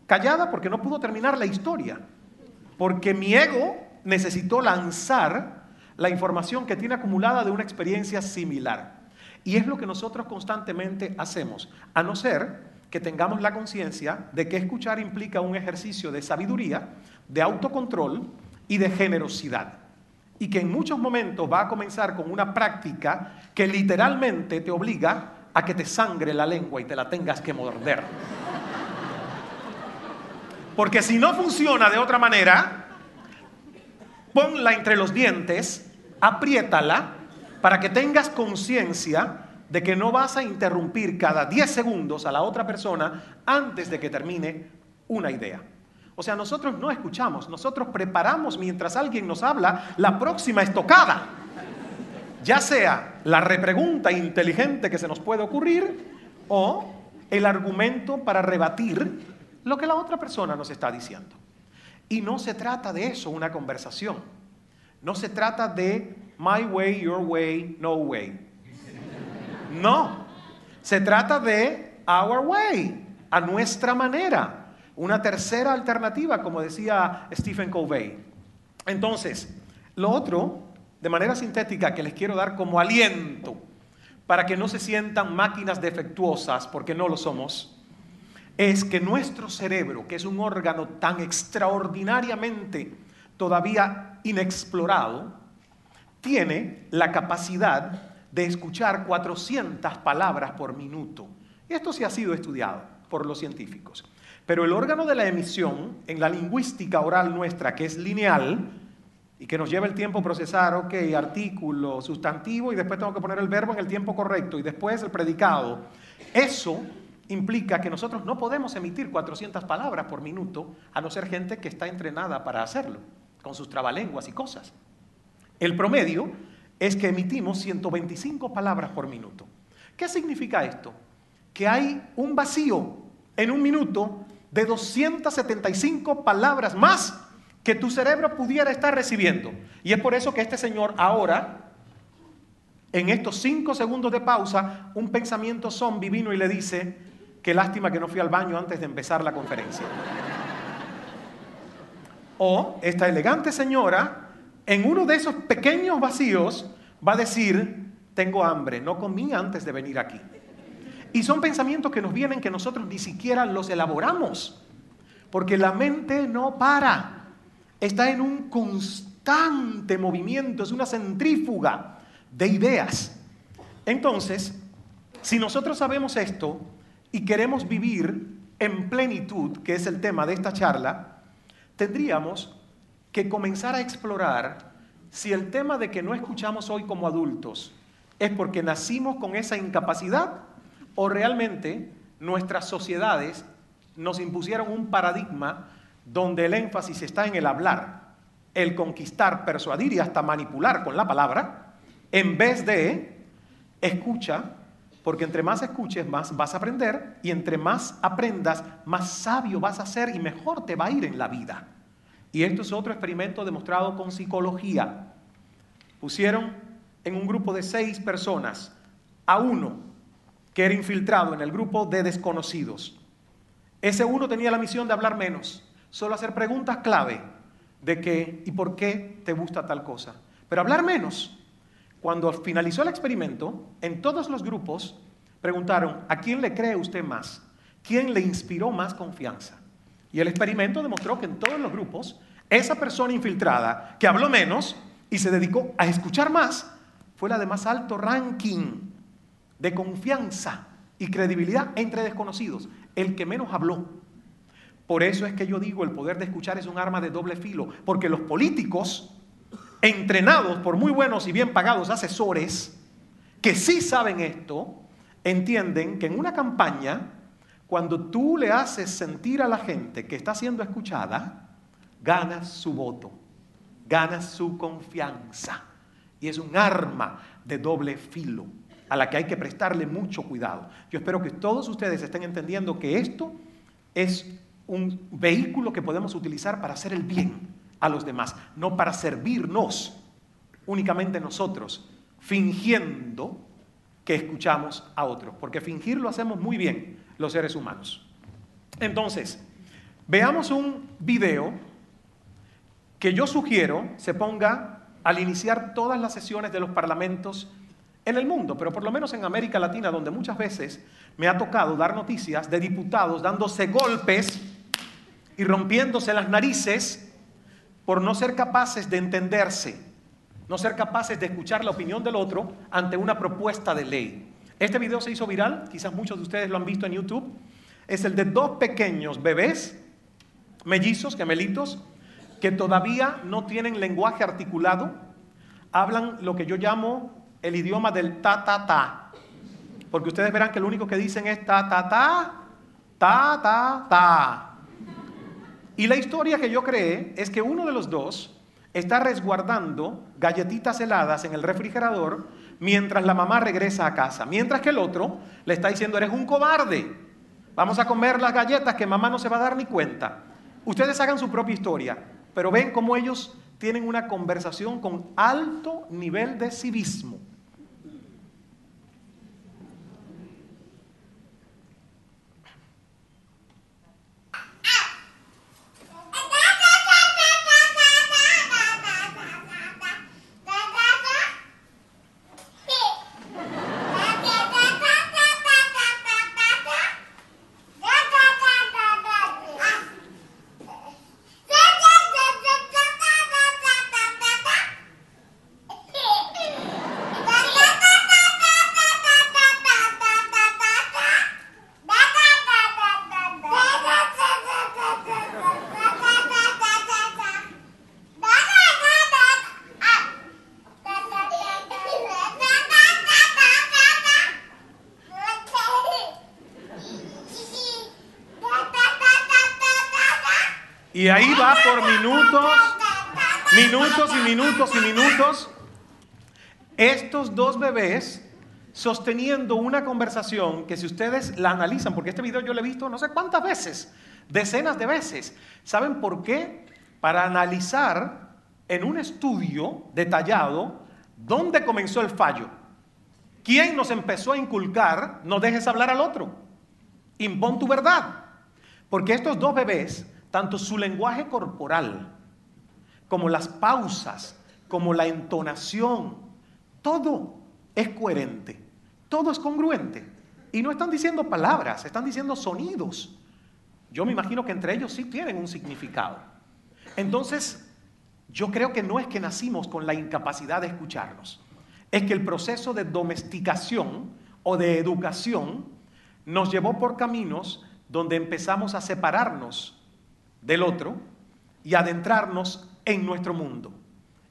callada porque no pudo terminar la historia. Porque mi ego necesitó lanzar la información que tiene acumulada de una experiencia similar. Y es lo que nosotros constantemente hacemos, a no ser que tengamos la conciencia de que escuchar implica un ejercicio de sabiduría, de autocontrol y de generosidad. Y que en muchos momentos va a comenzar con una práctica que literalmente te obliga a que te sangre la lengua y te la tengas que morder. Porque si no funciona de otra manera, ponla entre los dientes, apriétala para que tengas conciencia de que no vas a interrumpir cada 10 segundos a la otra persona antes de que termine una idea. O sea, nosotros no escuchamos, nosotros preparamos mientras alguien nos habla la próxima estocada. Ya sea la repregunta inteligente que se nos puede ocurrir o el argumento para rebatir lo que la otra persona nos está diciendo. Y no se trata de eso, una conversación. No se trata de my way, your way, no way. No. Se trata de our way, a nuestra manera. Una tercera alternativa, como decía Stephen Covey. Entonces, lo otro, de manera sintética, que les quiero dar como aliento para que no se sientan máquinas defectuosas, porque no lo somos, es que nuestro cerebro, que es un órgano tan extraordinariamente todavía inexplorado, tiene la capacidad de escuchar 400 palabras por minuto. Esto sí ha sido estudiado por los científicos. Pero el órgano de la emisión en la lingüística oral nuestra, que es lineal, y que nos lleva el tiempo procesar, ok, artículo, sustantivo, y después tengo que poner el verbo en el tiempo correcto, y después el predicado. Eso implica que nosotros no podemos emitir 400 palabras por minuto, a no ser gente que está entrenada para hacerlo, con sus trabalenguas y cosas. El promedio es que emitimos 125 palabras por minuto. ¿Qué significa esto? Que hay un vacío en un minuto de 275 palabras más que tu cerebro pudiera estar recibiendo. Y es por eso que este señor ahora, en estos cinco segundos de pausa, un pensamiento zombie vino y le dice, qué lástima que no fui al baño antes de empezar la conferencia. O esta elegante señora en uno de esos pequeños vacíos va a decir, tengo hambre, no comí antes de venir aquí. Y son pensamientos que nos vienen que nosotros ni siquiera los elaboramos, porque la mente no para, está en un constante movimiento, es una centrífuga de ideas. Entonces, si nosotros sabemos esto y queremos vivir en plenitud, que es el tema de esta charla, tendríamos que comenzar a explorar si el tema de que no escuchamos hoy como adultos es porque nacimos con esa incapacidad o realmente nuestras sociedades nos impusieron un paradigma donde el énfasis está en el hablar, el conquistar, persuadir y hasta manipular con la palabra, en vez de escucha, porque entre más escuches más vas a aprender y entre más aprendas más sabio vas a ser y mejor te va a ir en la vida. Y esto es otro experimento demostrado con psicología. Pusieron en un grupo de seis personas a uno que era infiltrado en el grupo de desconocidos. Ese uno tenía la misión de hablar menos, solo hacer preguntas clave de qué y por qué te gusta tal cosa. Pero hablar menos. Cuando finalizó el experimento, en todos los grupos preguntaron, ¿a quién le cree usted más? ¿Quién le inspiró más confianza? Y el experimento demostró que en todos los grupos, esa persona infiltrada que habló menos y se dedicó a escuchar más, fue la de más alto ranking de confianza y credibilidad entre desconocidos, el que menos habló. Por eso es que yo digo, el poder de escuchar es un arma de doble filo, porque los políticos, entrenados por muy buenos y bien pagados asesores, que sí saben esto, entienden que en una campaña cuando tú le haces sentir a la gente que está siendo escuchada, ganas su voto, ganas su confianza. Y es un arma de doble filo a la que hay que prestarle mucho cuidado. Yo espero que todos ustedes estén entendiendo que esto es un vehículo que podemos utilizar para hacer el bien a los demás, no para servirnos únicamente nosotros, fingiendo que escuchamos a otros, porque fingir lo hacemos muy bien, los seres humanos. Entonces, veamos un video que yo sugiero se ponga al iniciar todas las sesiones de los parlamentos en el mundo, pero por lo menos en América Latina, donde muchas veces me ha tocado dar noticias de diputados dándose golpes y rompiéndose las narices por no ser capaces de entenderse, no ser capaces de escuchar la opinión del otro ante una propuesta de ley. Este video se hizo viral, quizás muchos de ustedes lo han visto en YouTube. Es el de dos pequeños bebés, mellizos, gemelitos, que todavía no tienen lenguaje articulado, hablan lo que yo llamo el idioma del ta ta ta. Porque ustedes verán que lo único que dicen es ta ta ta, ta ta ta. Y la historia que yo creé es que uno de los dos está resguardando galletitas heladas en el refrigerador mientras la mamá regresa a casa, mientras que el otro le está diciendo, eres un cobarde, vamos a comer las galletas que mamá no se va a dar ni cuenta. Ustedes hagan su propia historia, pero ven cómo ellos tienen una conversación con alto nivel de civismo. Sosteniendo una conversación que si ustedes la analizan, porque este video yo lo he visto no sé cuántas veces, decenas de veces. ¿Saben por qué? Para analizar en un estudio detallado dónde comenzó el fallo. ¿Quién nos empezó a inculcar no dejes hablar al otro? Impón tu verdad. Porque estos dos bebés tanto su lenguaje corporal como las pausas, como la entonación, todo es coherente, todo es congruente. Y no están diciendo palabras, están diciendo sonidos. Yo me imagino que entre ellos sí tienen un significado. Entonces, yo creo que no es que nacimos con la incapacidad de escucharnos, es que el proceso de domesticación o de educación nos llevó por caminos donde empezamos a separarnos del otro y adentrarnos en nuestro mundo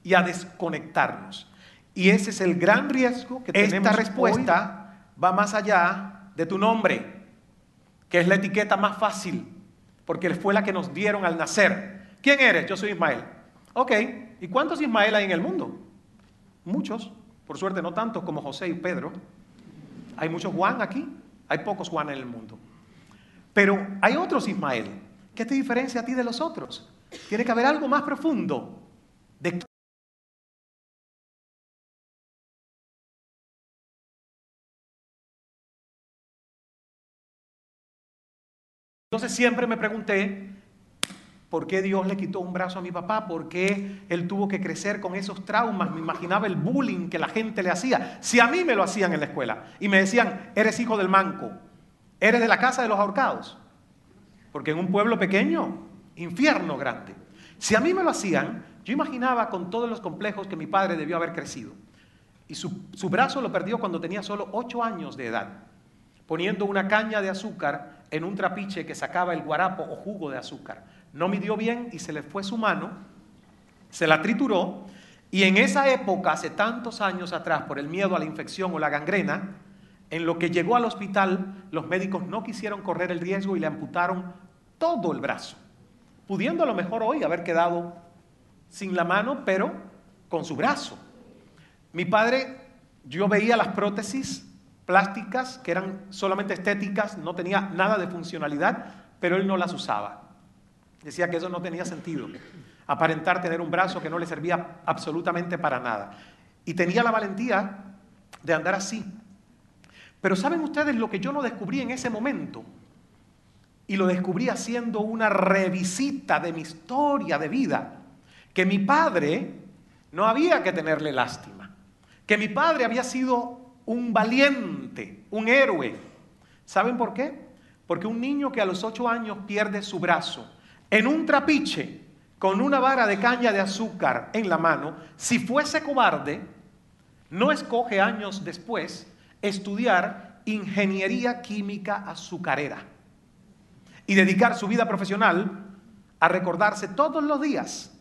y a desconectarnos. Y ese es el gran riesgo que tenemos. Esta respuesta va más allá de tu nombre, que es la etiqueta más fácil, porque fue la que nos dieron al nacer. ¿Quién eres? Yo soy Ismael. Ok, ¿y cuántos Ismael hay en el mundo? Muchos, por suerte no tantos como José y Pedro. Hay muchos Juan aquí, hay pocos Juan en el mundo. Pero hay otros Ismael. ¿Qué te diferencia a ti de los otros? Tiene que haber algo más profundo. De Entonces siempre me pregunté, ¿por qué Dios le quitó un brazo a mi papá? ¿Por qué él tuvo que crecer con esos traumas? Me imaginaba el bullying que la gente le hacía. Si a mí me lo hacían en la escuela y me decían, eres hijo del manco, eres de la casa de los ahorcados. Porque en un pueblo pequeño, infierno grande. Si a mí me lo hacían, yo imaginaba con todos los complejos que mi padre debió haber crecido. Y su, su brazo lo perdió cuando tenía solo ocho años de edad, poniendo una caña de azúcar en un trapiche que sacaba el guarapo o jugo de azúcar. No midió bien y se le fue su mano, se la trituró y en esa época, hace tantos años atrás, por el miedo a la infección o la gangrena, en lo que llegó al hospital, los médicos no quisieron correr el riesgo y le amputaron todo el brazo, pudiendo a lo mejor hoy haber quedado sin la mano, pero con su brazo. Mi padre, yo veía las prótesis plásticas que eran solamente estéticas, no tenía nada de funcionalidad, pero él no las usaba. Decía que eso no tenía sentido, aparentar tener un brazo que no le servía absolutamente para nada. Y tenía la valentía de andar así. Pero ¿saben ustedes lo que yo no descubrí en ese momento? Y lo descubrí haciendo una revisita de mi historia de vida. Que mi padre no había que tenerle lástima. Que mi padre había sido un valiente, un héroe. ¿Saben por qué? Porque un niño que a los ocho años pierde su brazo en un trapiche con una vara de caña de azúcar en la mano, si fuese cobarde, no escoge años después estudiar ingeniería química azucarera y dedicar su vida profesional a recordarse todos los días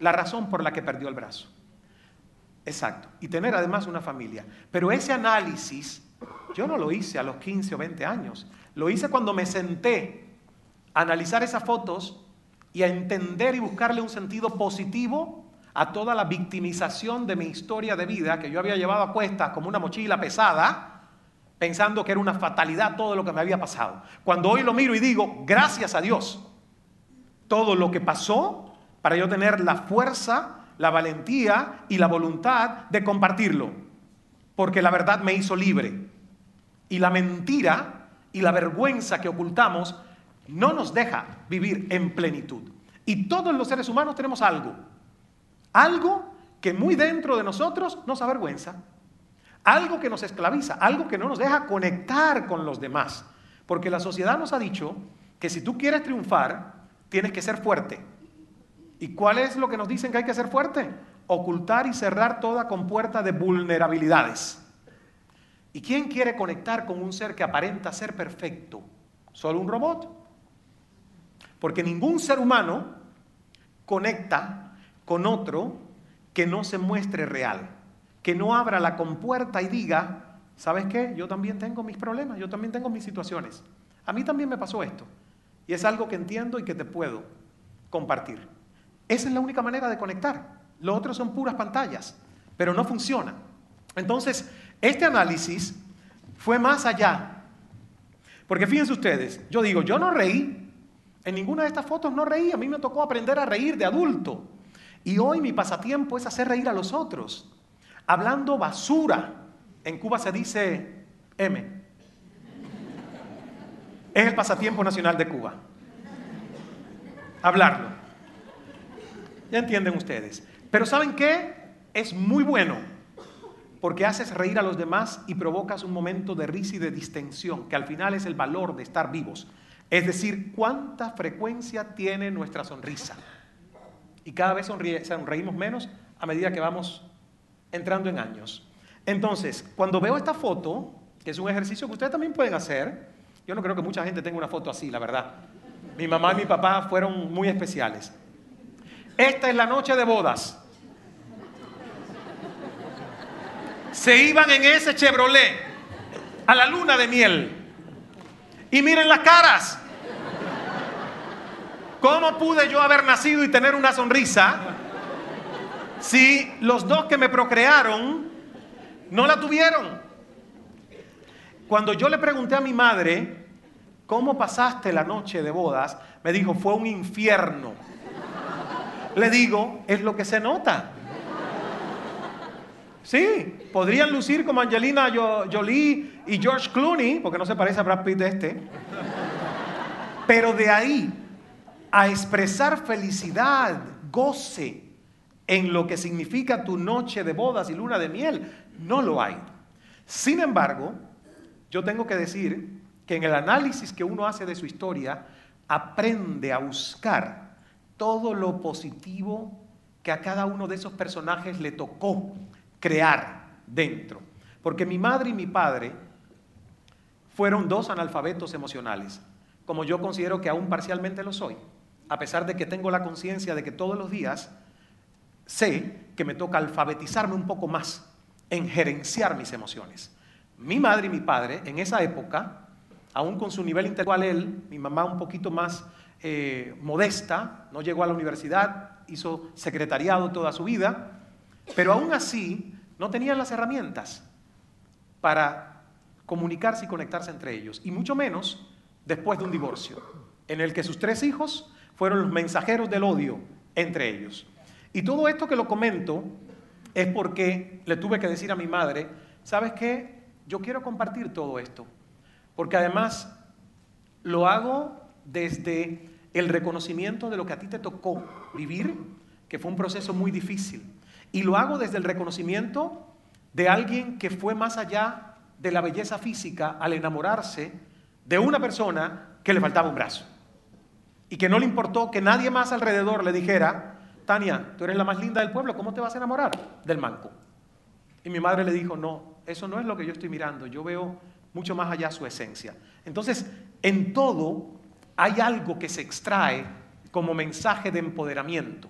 la razón por la que perdió el brazo. Exacto. Y tener además una familia. Pero ese análisis yo no lo hice a los 15 o 20 años. Lo hice cuando me senté a analizar esas fotos y a entender y buscarle un sentido positivo a toda la victimización de mi historia de vida que yo había llevado a cuestas como una mochila pesada, pensando que era una fatalidad todo lo que me había pasado. Cuando hoy lo miro y digo, gracias a Dios, todo lo que pasó para yo tener la fuerza, la valentía y la voluntad de compartirlo, porque la verdad me hizo libre. Y la mentira y la vergüenza que ocultamos no nos deja vivir en plenitud. Y todos los seres humanos tenemos algo algo que muy dentro de nosotros nos avergüenza. Algo que nos esclaviza, algo que no nos deja conectar con los demás. Porque la sociedad nos ha dicho que si tú quieres triunfar, tienes que ser fuerte. ¿Y cuál es lo que nos dicen que hay que ser fuerte? Ocultar y cerrar toda compuerta de vulnerabilidades. ¿Y quién quiere conectar con un ser que aparenta ser perfecto? ¿Solo un robot? Porque ningún ser humano conecta con otro que no se muestre real, que no abra la compuerta y diga, ¿sabes qué? Yo también tengo mis problemas, yo también tengo mis situaciones. A mí también me pasó esto. Y es algo que entiendo y que te puedo compartir. Esa es la única manera de conectar. Lo otro son puras pantallas, pero no funciona. Entonces, este análisis fue más allá. Porque fíjense ustedes, yo digo, yo no reí. En ninguna de estas fotos no reí. A mí me tocó aprender a reír de adulto. Y hoy mi pasatiempo es hacer reír a los otros, hablando basura. En Cuba se dice M. Es el pasatiempo nacional de Cuba. Hablarlo. Ya entienden ustedes. Pero ¿saben qué? Es muy bueno porque haces reír a los demás y provocas un momento de risa y de distensión, que al final es el valor de estar vivos. Es decir, cuánta frecuencia tiene nuestra sonrisa y cada vez sonreímos menos a medida que vamos entrando en años. Entonces, cuando veo esta foto, que es un ejercicio que ustedes también pueden hacer, yo no creo que mucha gente tenga una foto así, la verdad. Mi mamá y mi papá fueron muy especiales. Esta es la noche de bodas. Se iban en ese Chevrolet a la luna de miel. Y miren las caras. ¿Cómo pude yo haber nacido y tener una sonrisa si los dos que me procrearon no la tuvieron? Cuando yo le pregunté a mi madre, ¿cómo pasaste la noche de bodas? Me dijo, fue un infierno. Le digo, es lo que se nota. Sí, podrían lucir como Angelina Jolie y George Clooney, porque no se parece a Brad Pitt este. Pero de ahí a expresar felicidad, goce en lo que significa tu noche de bodas y luna de miel. No lo hay. Sin embargo, yo tengo que decir que en el análisis que uno hace de su historia, aprende a buscar todo lo positivo que a cada uno de esos personajes le tocó crear dentro. Porque mi madre y mi padre fueron dos analfabetos emocionales, como yo considero que aún parcialmente lo soy a pesar de que tengo la conciencia de que todos los días sé que me toca alfabetizarme un poco más en gerenciar mis emociones. Mi madre y mi padre, en esa época, aún con su nivel intelectual, él, mi mamá un poquito más eh, modesta, no llegó a la universidad, hizo secretariado toda su vida, pero aún así no tenían las herramientas para comunicarse y conectarse entre ellos, y mucho menos después de un divorcio, en el que sus tres hijos fueron los mensajeros del odio entre ellos. Y todo esto que lo comento es porque le tuve que decir a mi madre, ¿sabes qué? Yo quiero compartir todo esto, porque además lo hago desde el reconocimiento de lo que a ti te tocó vivir, que fue un proceso muy difícil, y lo hago desde el reconocimiento de alguien que fue más allá de la belleza física al enamorarse de una persona que le faltaba un brazo y que no le importó que nadie más alrededor le dijera, Tania, tú eres la más linda del pueblo, ¿cómo te vas a enamorar del manco? Y mi madre le dijo, no, eso no es lo que yo estoy mirando, yo veo mucho más allá su esencia. Entonces, en todo hay algo que se extrae como mensaje de empoderamiento,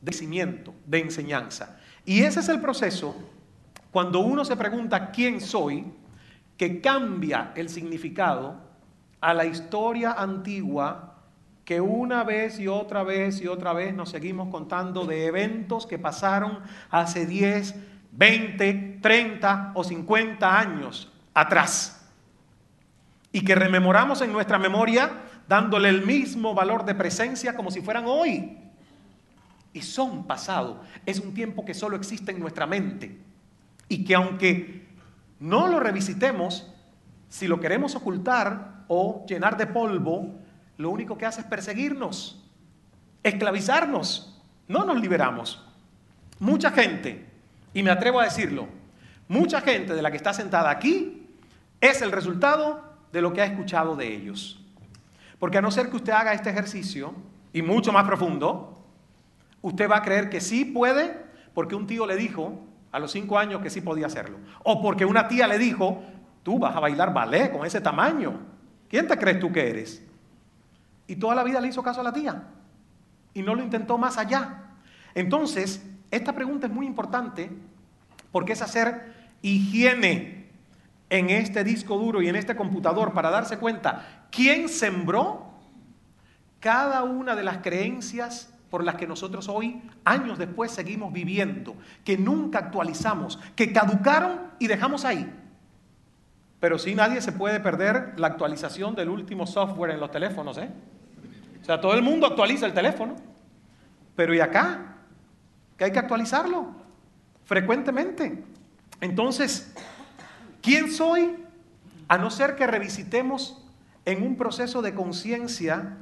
de crecimiento, de enseñanza. Y ese es el proceso cuando uno se pregunta quién soy, que cambia el significado a la historia antigua que una vez y otra vez y otra vez nos seguimos contando de eventos que pasaron hace 10, 20, 30 o 50 años atrás y que rememoramos en nuestra memoria dándole el mismo valor de presencia como si fueran hoy. Y son pasado. Es un tiempo que solo existe en nuestra mente y que aunque no lo revisitemos, si lo queremos ocultar o llenar de polvo, lo único que hace es perseguirnos, esclavizarnos. No nos liberamos. Mucha gente, y me atrevo a decirlo, mucha gente de la que está sentada aquí es el resultado de lo que ha escuchado de ellos. Porque a no ser que usted haga este ejercicio, y mucho más profundo, usted va a creer que sí puede porque un tío le dijo a los cinco años que sí podía hacerlo. O porque una tía le dijo, tú vas a bailar ballet con ese tamaño. ¿Quién te crees tú que eres? Y toda la vida le hizo caso a la tía. Y no lo intentó más allá. Entonces, esta pregunta es muy importante porque es hacer higiene en este disco duro y en este computador para darse cuenta quién sembró cada una de las creencias por las que nosotros hoy, años después, seguimos viviendo, que nunca actualizamos, que caducaron y dejamos ahí. Pero sí nadie se puede perder la actualización del último software en los teléfonos, ¿eh? O sea, todo el mundo actualiza el teléfono. Pero ¿y acá? Que hay que actualizarlo frecuentemente. Entonces, ¿quién soy? A no ser que revisitemos en un proceso de conciencia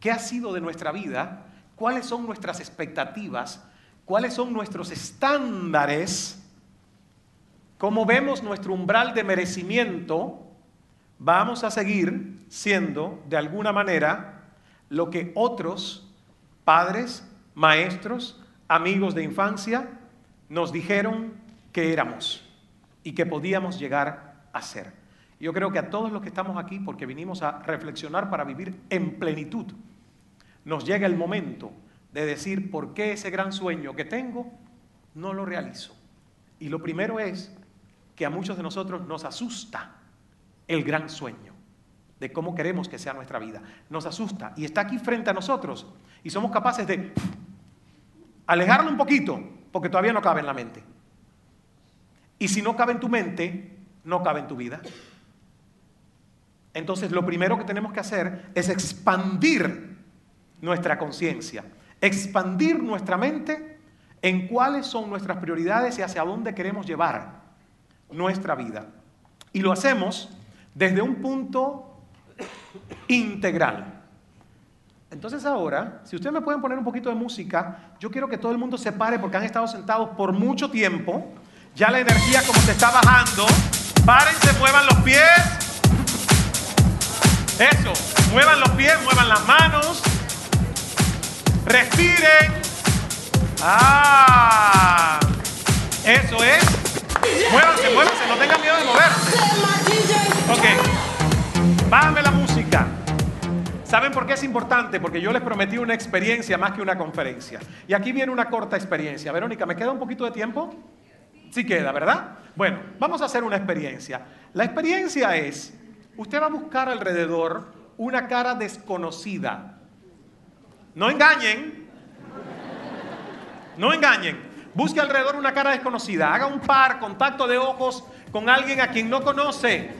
qué ha sido de nuestra vida, cuáles son nuestras expectativas, cuáles son nuestros estándares, cómo vemos nuestro umbral de merecimiento, vamos a seguir siendo, de alguna manera, lo que otros padres, maestros, amigos de infancia nos dijeron que éramos y que podíamos llegar a ser. Yo creo que a todos los que estamos aquí, porque vinimos a reflexionar para vivir en plenitud, nos llega el momento de decir por qué ese gran sueño que tengo no lo realizo. Y lo primero es que a muchos de nosotros nos asusta el gran sueño de cómo queremos que sea nuestra vida. Nos asusta y está aquí frente a nosotros y somos capaces de alejarlo un poquito porque todavía no cabe en la mente. Y si no cabe en tu mente, no cabe en tu vida. Entonces lo primero que tenemos que hacer es expandir nuestra conciencia, expandir nuestra mente en cuáles son nuestras prioridades y hacia dónde queremos llevar nuestra vida. Y lo hacemos desde un punto integral. Entonces ahora, si ustedes me pueden poner un poquito de música, yo quiero que todo el mundo se pare porque han estado sentados por mucho tiempo. Ya la energía como se está bajando. Párense, muevan los pies. Eso, muevan los pies, muevan las manos. Respiren. Ah, eso es. Muévanse, muévanse, no tengan miedo de moverse. Ok, bájame la música. ¿Saben por qué es importante? Porque yo les prometí una experiencia más que una conferencia. Y aquí viene una corta experiencia. Verónica, ¿me queda un poquito de tiempo? Sí queda, ¿verdad? Bueno, vamos a hacer una experiencia. La experiencia es, usted va a buscar alrededor una cara desconocida. No engañen. No engañen. Busque alrededor una cara desconocida. Haga un par, contacto de ojos con alguien a quien no conoce.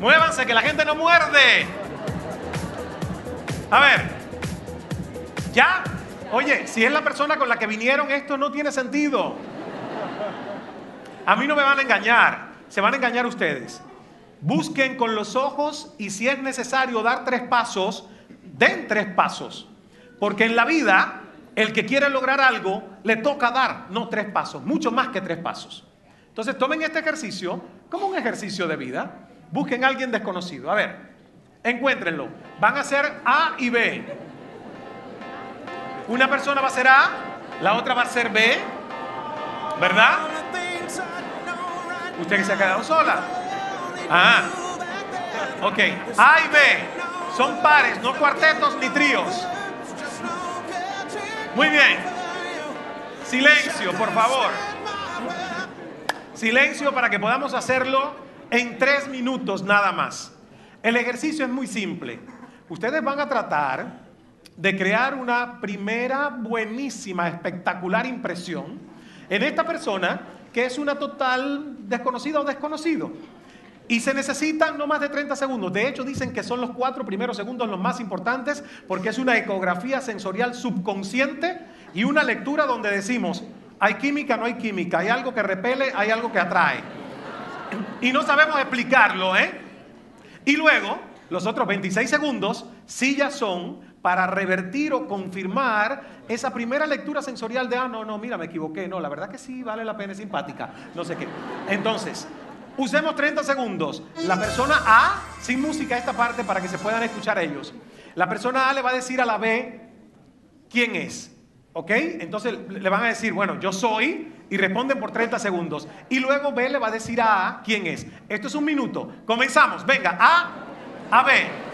Muévanse, que la gente no muerde. A ver, ¿ya? Oye, si es la persona con la que vinieron, esto no tiene sentido. A mí no me van a engañar, se van a engañar ustedes. Busquen con los ojos y si es necesario dar tres pasos, den tres pasos. Porque en la vida, el que quiere lograr algo, le toca dar, no tres pasos, mucho más que tres pasos. Entonces tomen este ejercicio como un ejercicio de vida. Busquen a alguien desconocido. A ver, encuéntrenlo. Van a ser A y B. Una persona va a ser A, la otra va a ser B, ¿verdad? Usted que se ha quedado sola. Ah, ok. A y B son pares, no cuartetos ni tríos. Muy bien. Silencio, por favor. Silencio para que podamos hacerlo en tres minutos nada más. El ejercicio es muy simple. Ustedes van a tratar de crear una primera buenísima, espectacular impresión en esta persona que es una total desconocida o desconocido. Y se necesitan no más de 30 segundos. De hecho, dicen que son los cuatro primeros segundos los más importantes porque es una ecografía sensorial subconsciente y una lectura donde decimos, hay química, no hay química, hay algo que repele, hay algo que atrae. Y no sabemos explicarlo, ¿eh? Y luego, los otros 26 segundos sí ya son para revertir o confirmar esa primera lectura sensorial de, ah, no, no, mira, me equivoqué, no, la verdad que sí, vale la pena, es simpática, no sé qué. Entonces, usemos 30 segundos. La persona A, sin música esta parte para que se puedan escuchar ellos. La persona A le va a decir a la B quién es. ¿Ok? Entonces le van a decir, bueno, yo soy, y responden por 30 segundos. Y luego B le va a decir a A quién es. Esto es un minuto. Comenzamos. Venga, A, A, B.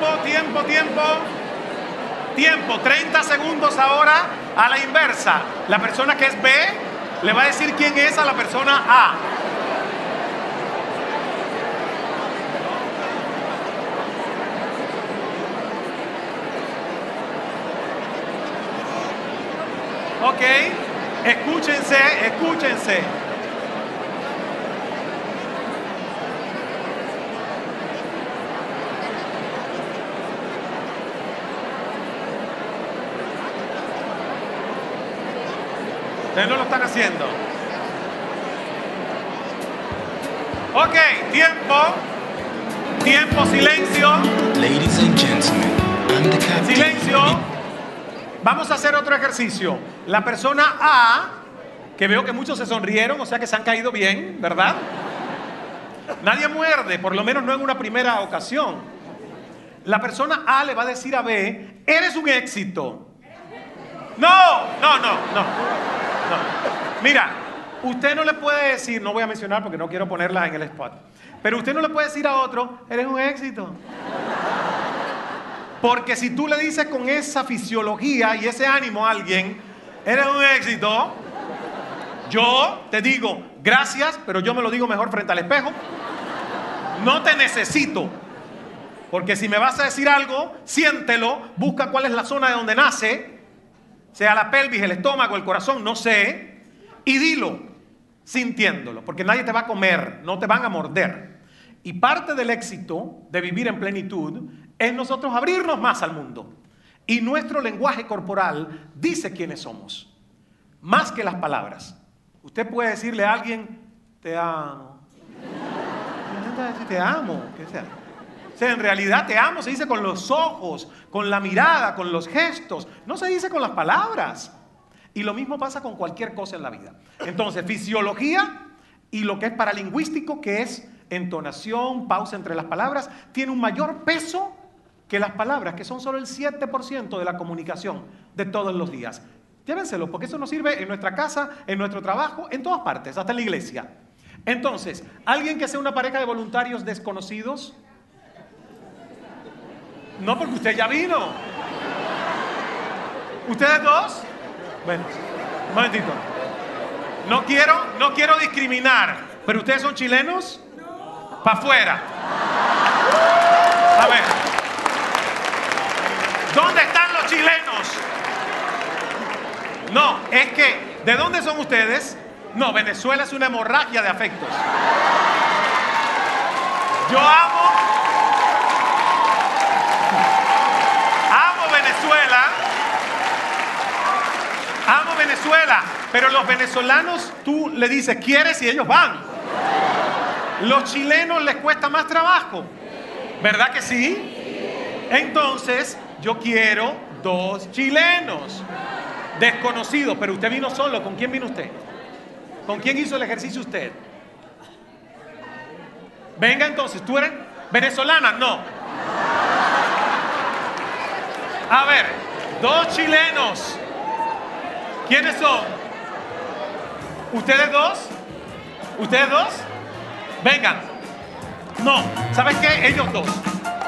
Ok. Tiempo, tiempo, tiempo. Tiempo. 30 segundos ahora a la inversa. La persona que es B le va a decir quién es a la persona A. Ok. Escúchense, escúchense. Ustedes no lo están haciendo. Ok, tiempo. Tiempo, silencio. Ladies and gentlemen, I'm the captain. Silencio. Vamos a hacer otro ejercicio. La persona A, que veo que muchos se sonrieron, o sea que se han caído bien, ¿verdad? Nadie muerde, por lo menos no en una primera ocasión. La persona A le va a decir a B, eres un éxito. No, no, no, no. Mira, usted no le puede decir, no voy a mencionar porque no quiero ponerla en el spot, pero usted no le puede decir a otro, eres un éxito. Porque si tú le dices con esa fisiología y ese ánimo a alguien, eres un éxito, yo te digo, gracias, pero yo me lo digo mejor frente al espejo. No te necesito. Porque si me vas a decir algo, siéntelo, busca cuál es la zona de donde nace, sea la pelvis, el estómago, el corazón, no sé, y dilo sintiéndolo, porque nadie te va a comer, no te van a morder. Y parte del éxito de vivir en plenitud es nosotros abrirnos más al mundo. Y nuestro lenguaje corporal dice quiénes somos, más que las palabras. Usted puede decirle a alguien, te amo. Intenta decir, te amo, que sea. En realidad te amo se dice con los ojos, con la mirada, con los gestos. No se dice con las palabras. Y lo mismo pasa con cualquier cosa en la vida. Entonces, fisiología y lo que es paralingüístico, que es entonación, pausa entre las palabras, tiene un mayor peso que las palabras, que son solo el 7% de la comunicación de todos los días. Llévenselo, porque eso nos sirve en nuestra casa, en nuestro trabajo, en todas partes, hasta en la iglesia. Entonces, alguien que sea una pareja de voluntarios desconocidos, no, porque usted ya vino. ¿Ustedes dos? Bueno, un momentito. No quiero, no quiero discriminar, pero ustedes son chilenos. Para afuera. A ver. ¿Dónde están los chilenos? No, es que, ¿de dónde son ustedes? No, Venezuela es una hemorragia de afectos. Yo amo Amo Venezuela. Pero los venezolanos, tú le dices, ¿quieres? Y ellos van. Los chilenos les cuesta más trabajo. ¿Verdad que sí? Entonces, yo quiero dos chilenos. Desconocidos, pero usted vino solo. ¿Con quién vino usted? ¿Con quién hizo el ejercicio usted? Venga entonces, ¿tú eres venezolana? No. A ver, dos chilenos. ¿Quiénes son? ¿Ustedes dos? ¿Ustedes dos? Vengan. No, ¿sabes qué? Ellos dos.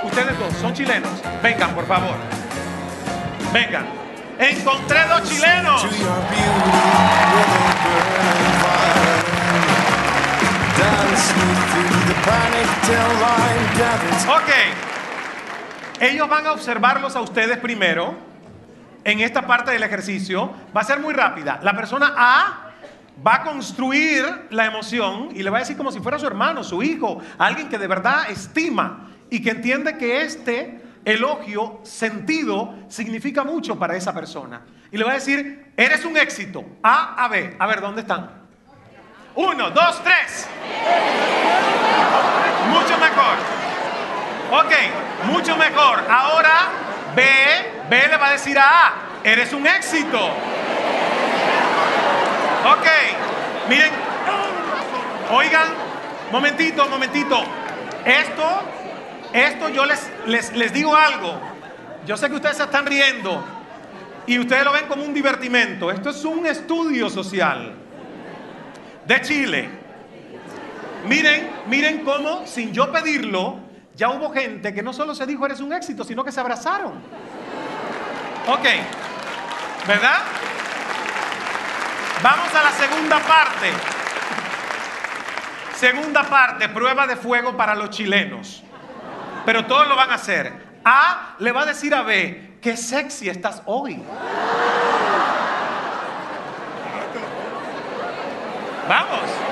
Ustedes dos son chilenos. Vengan, por favor. Vengan. Encontré dos chilenos. Ok. Ellos van a observarlos a ustedes primero en esta parte del ejercicio. Va a ser muy rápida. La persona A va a construir la emoción y le va a decir como si fuera su hermano, su hijo, alguien que de verdad estima y que entiende que este elogio sentido significa mucho para esa persona. Y le va a decir, eres un éxito. A a B. A ver, ¿dónde están? Uno, dos, tres. Mucho mejor. Ok, mucho mejor. Ahora B, B le va a decir a A, eres un éxito. Ok, miren, oigan, momentito, momentito. Esto, esto yo les, les, les digo algo. Yo sé que ustedes se están riendo y ustedes lo ven como un divertimento. Esto es un estudio social de Chile. Miren, miren cómo, sin yo pedirlo, ya hubo gente que no solo se dijo eres un éxito, sino que se abrazaron. Ok, ¿verdad? Vamos a la segunda parte. Segunda parte, prueba de fuego para los chilenos. Pero todos lo van a hacer. A le va a decir a B, qué sexy estás hoy. Vamos.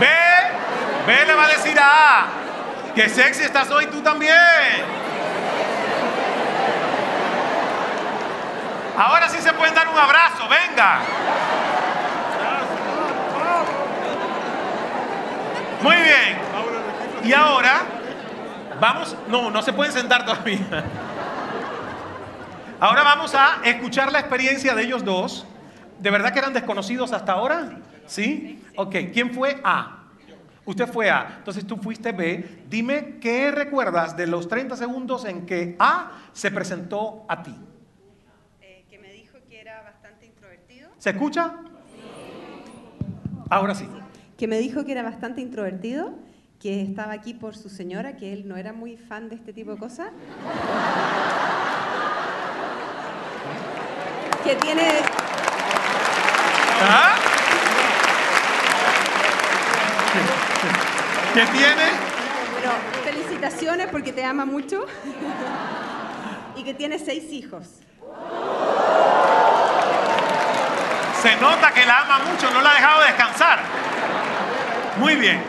B, B le va a decir a que sexy estás hoy tú también. Ahora sí se pueden dar un abrazo, venga. Muy bien. Y ahora vamos, no, no se pueden sentar todavía. Ahora vamos a escuchar la experiencia de ellos dos. ¿De verdad que eran desconocidos hasta ahora? ¿Sí? Ok, ¿quién fue A? Usted fue A, entonces tú fuiste B. Dime qué recuerdas de los 30 segundos en que A se presentó a ti. Eh, que me dijo que era bastante introvertido. ¿Se escucha? Ahora sí. Que me dijo que era bastante introvertido, que estaba aquí por su señora, que él no era muy fan de este tipo de cosas. que tiene, ¿Ah? ¿Qué tiene? bueno, felicitaciones porque te ama mucho. y que tiene seis hijos. Se nota que la ama mucho, no la ha dejado descansar. Muy bien.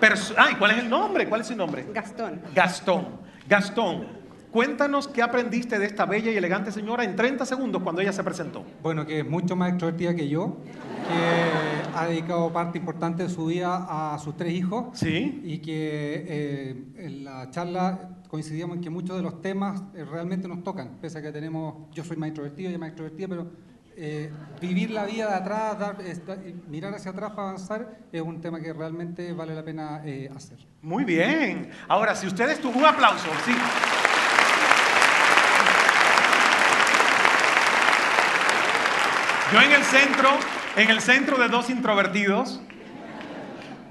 Perso- Ay, ¿cuál es el nombre? ¿Cuál es su nombre? Gastón. Gastón. Gastón, cuéntanos qué aprendiste de esta bella y elegante señora en 30 segundos cuando ella se presentó. Bueno, que es mucho más extrovertida que yo, que ha dedicado parte importante de su vida a sus tres hijos Sí. y que eh, en la charla coincidíamos en que muchos de los temas eh, realmente nos tocan, pese a que tenemos, yo soy más introvertido, ella más extrovertida, pero eh, vivir la vida de atrás, dar- mirar hacia atrás para avanzar, es un tema que realmente vale la pena hacer. Muy bien. Ahora, si ustedes tuvo un aplauso, sí. Yo en el centro, en el centro de dos introvertidos,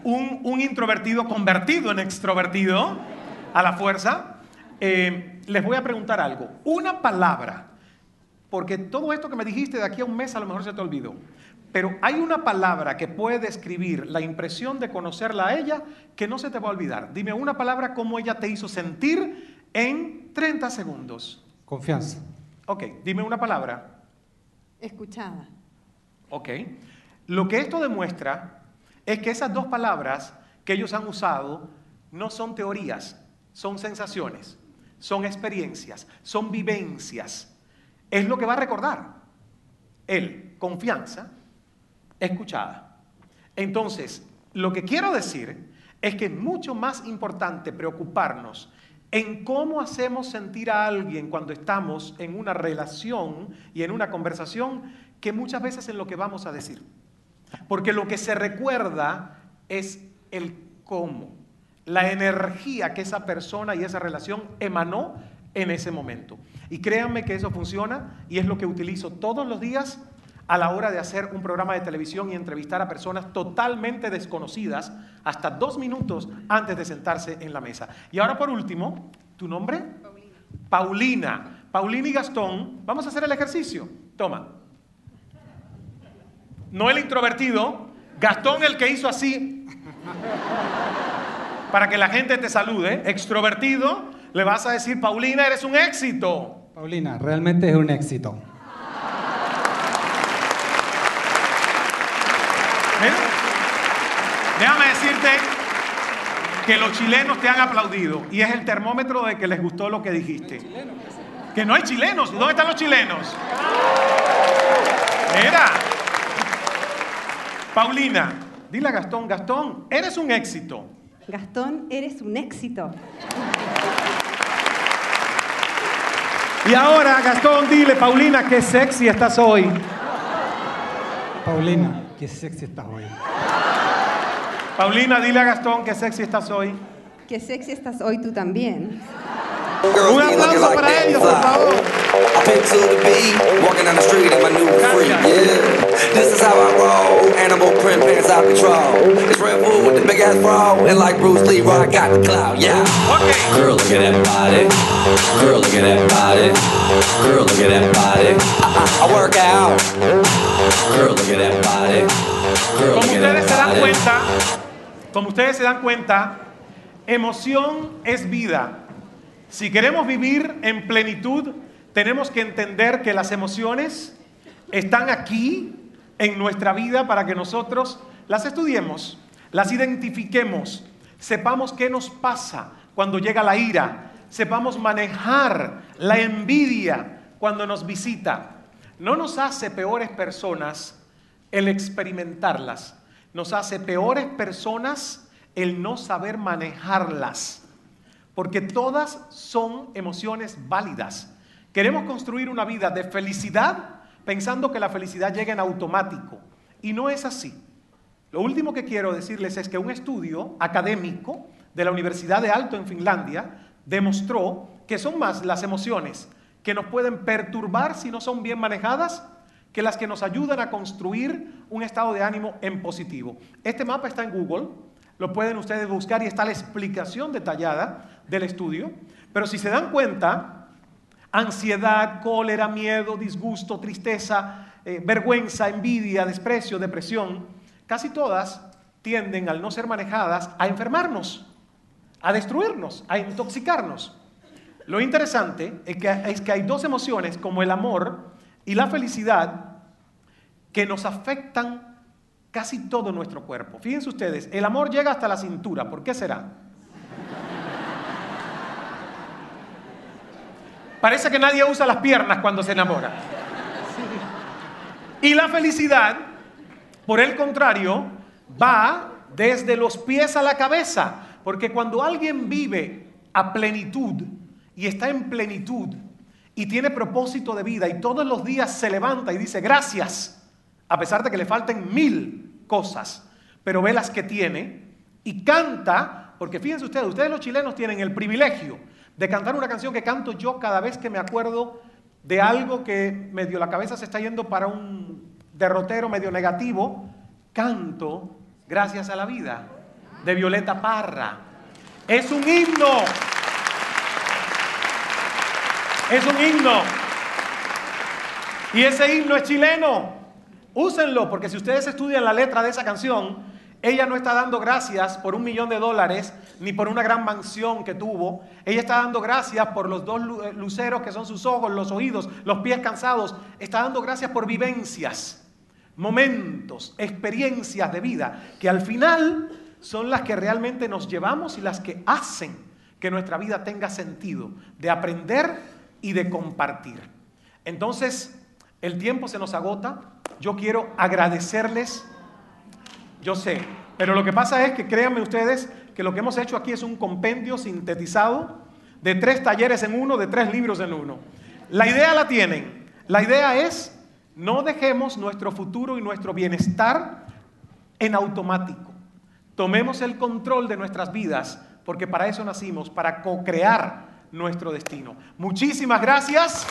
un, un introvertido convertido en extrovertido a la fuerza, eh, les voy a preguntar algo. Una palabra, porque todo esto que me dijiste de aquí a un mes a lo mejor se te olvidó. Pero hay una palabra que puede describir la impresión de conocerla a ella que no se te va a olvidar. Dime una palabra como ella te hizo sentir en 30 segundos. Confianza. Ok, dime una palabra. Escuchada. Ok. Lo que esto demuestra es que esas dos palabras que ellos han usado no son teorías, son sensaciones, son experiencias, son vivencias. Es lo que va a recordar. Él, confianza, escuchada. Entonces, lo que quiero decir es que es mucho más importante preocuparnos en cómo hacemos sentir a alguien cuando estamos en una relación y en una conversación que muchas veces en lo que vamos a decir. Porque lo que se recuerda es el cómo. la energía que esa persona y esa relación emanó en ese momento. Y créanme que eso funciona y es lo que utilizo todos los días a la hora de hacer un programa de televisión y entrevistar a personas totalmente desconocidas hasta dos minutos antes de sentarse en la mesa. Y ahora por último, ¿tu nombre? Paulina. Paulina. Paulina y Gastón, vamos a hacer el ejercicio. Toma. No el introvertido, Gastón el que hizo así para que la gente te salude. Extrovertido, le vas a decir, Paulina, eres un éxito. Paulina, realmente es un éxito. Mira, Déjame decirte que los chilenos te han aplaudido y es el termómetro de que les gustó lo que dijiste. Que no hay chilenos. ¿Dónde están los chilenos? Mira. Paulina, dile a Gastón, Gastón, eres un éxito. Gastón, eres un éxito. Y ahora, Gastón, dile, Paulina, qué sexy estás hoy. Paulina, qué sexy estás hoy. Paulina, dile a Gastón qué sexy estás hoy. Qué sexy estás hoy tú también. Un aplauso para ellos, por favor. This is how I roll, animal print pants out control. It's Red Bull with the big ass bra, and like Bruce Lee, I got the clout, yeah. Girl, look at that body. Girl, look at that body. Girl, look at that body. I, I, I work out. Girl, look at that body. Girl, Como look at ustedes se that dan body. cuenta, como ustedes se dan cuenta, emoción es vida. Si queremos vivir en plenitud, tenemos que entender que las emociones están aquí en nuestra vida para que nosotros las estudiemos, las identifiquemos, sepamos qué nos pasa cuando llega la ira, sepamos manejar la envidia cuando nos visita. No nos hace peores personas el experimentarlas, nos hace peores personas el no saber manejarlas porque todas son emociones válidas. Queremos construir una vida de felicidad pensando que la felicidad llega en automático y no es así. Lo último que quiero decirles es que un estudio académico de la Universidad de Alto en Finlandia demostró que son más las emociones que nos pueden perturbar si no son bien manejadas que las que nos ayudan a construir un estado de ánimo en positivo. Este mapa está en Google, lo pueden ustedes buscar y está la explicación detallada del estudio. Pero si se dan cuenta, ansiedad, cólera, miedo, disgusto, tristeza, eh, vergüenza, envidia, desprecio, depresión, casi todas tienden, al no ser manejadas, a enfermarnos, a destruirnos, a intoxicarnos. Lo interesante es que, es que hay dos emociones como el amor y la felicidad que nos afectan casi todo nuestro cuerpo. Fíjense ustedes, el amor llega hasta la cintura. ¿Por qué será? Parece que nadie usa las piernas cuando se enamora. Y la felicidad, por el contrario, va desde los pies a la cabeza. Porque cuando alguien vive a plenitud y está en plenitud y tiene propósito de vida y todos los días se levanta y dice gracias, a pesar de que le falten mil cosas, pero ve las que tiene y canta, porque fíjense ustedes, ustedes los chilenos tienen el privilegio de cantar una canción que canto yo cada vez que me acuerdo de algo que medio la cabeza se está yendo para un derrotero medio negativo, canto Gracias a la vida de Violeta Parra. Es un himno. Es un himno. Y ese himno es chileno. Úsenlo, porque si ustedes estudian la letra de esa canción, ella no está dando gracias por un millón de dólares ni por una gran mansión que tuvo. Ella está dando gracias por los dos eh, luceros que son sus ojos, los oídos, los pies cansados. Está dando gracias por vivencias, momentos, experiencias de vida, que al final son las que realmente nos llevamos y las que hacen que nuestra vida tenga sentido, de aprender y de compartir. Entonces, el tiempo se nos agota. Yo quiero agradecerles yo sé, pero lo que pasa es que créanme ustedes que lo que hemos hecho aquí es un compendio sintetizado de tres talleres en uno, de tres libros en uno. La idea la tienen. La idea es no dejemos nuestro futuro y nuestro bienestar en automático. Tomemos el control de nuestras vidas porque para eso nacimos, para co-crear nuestro destino. Muchísimas gracias.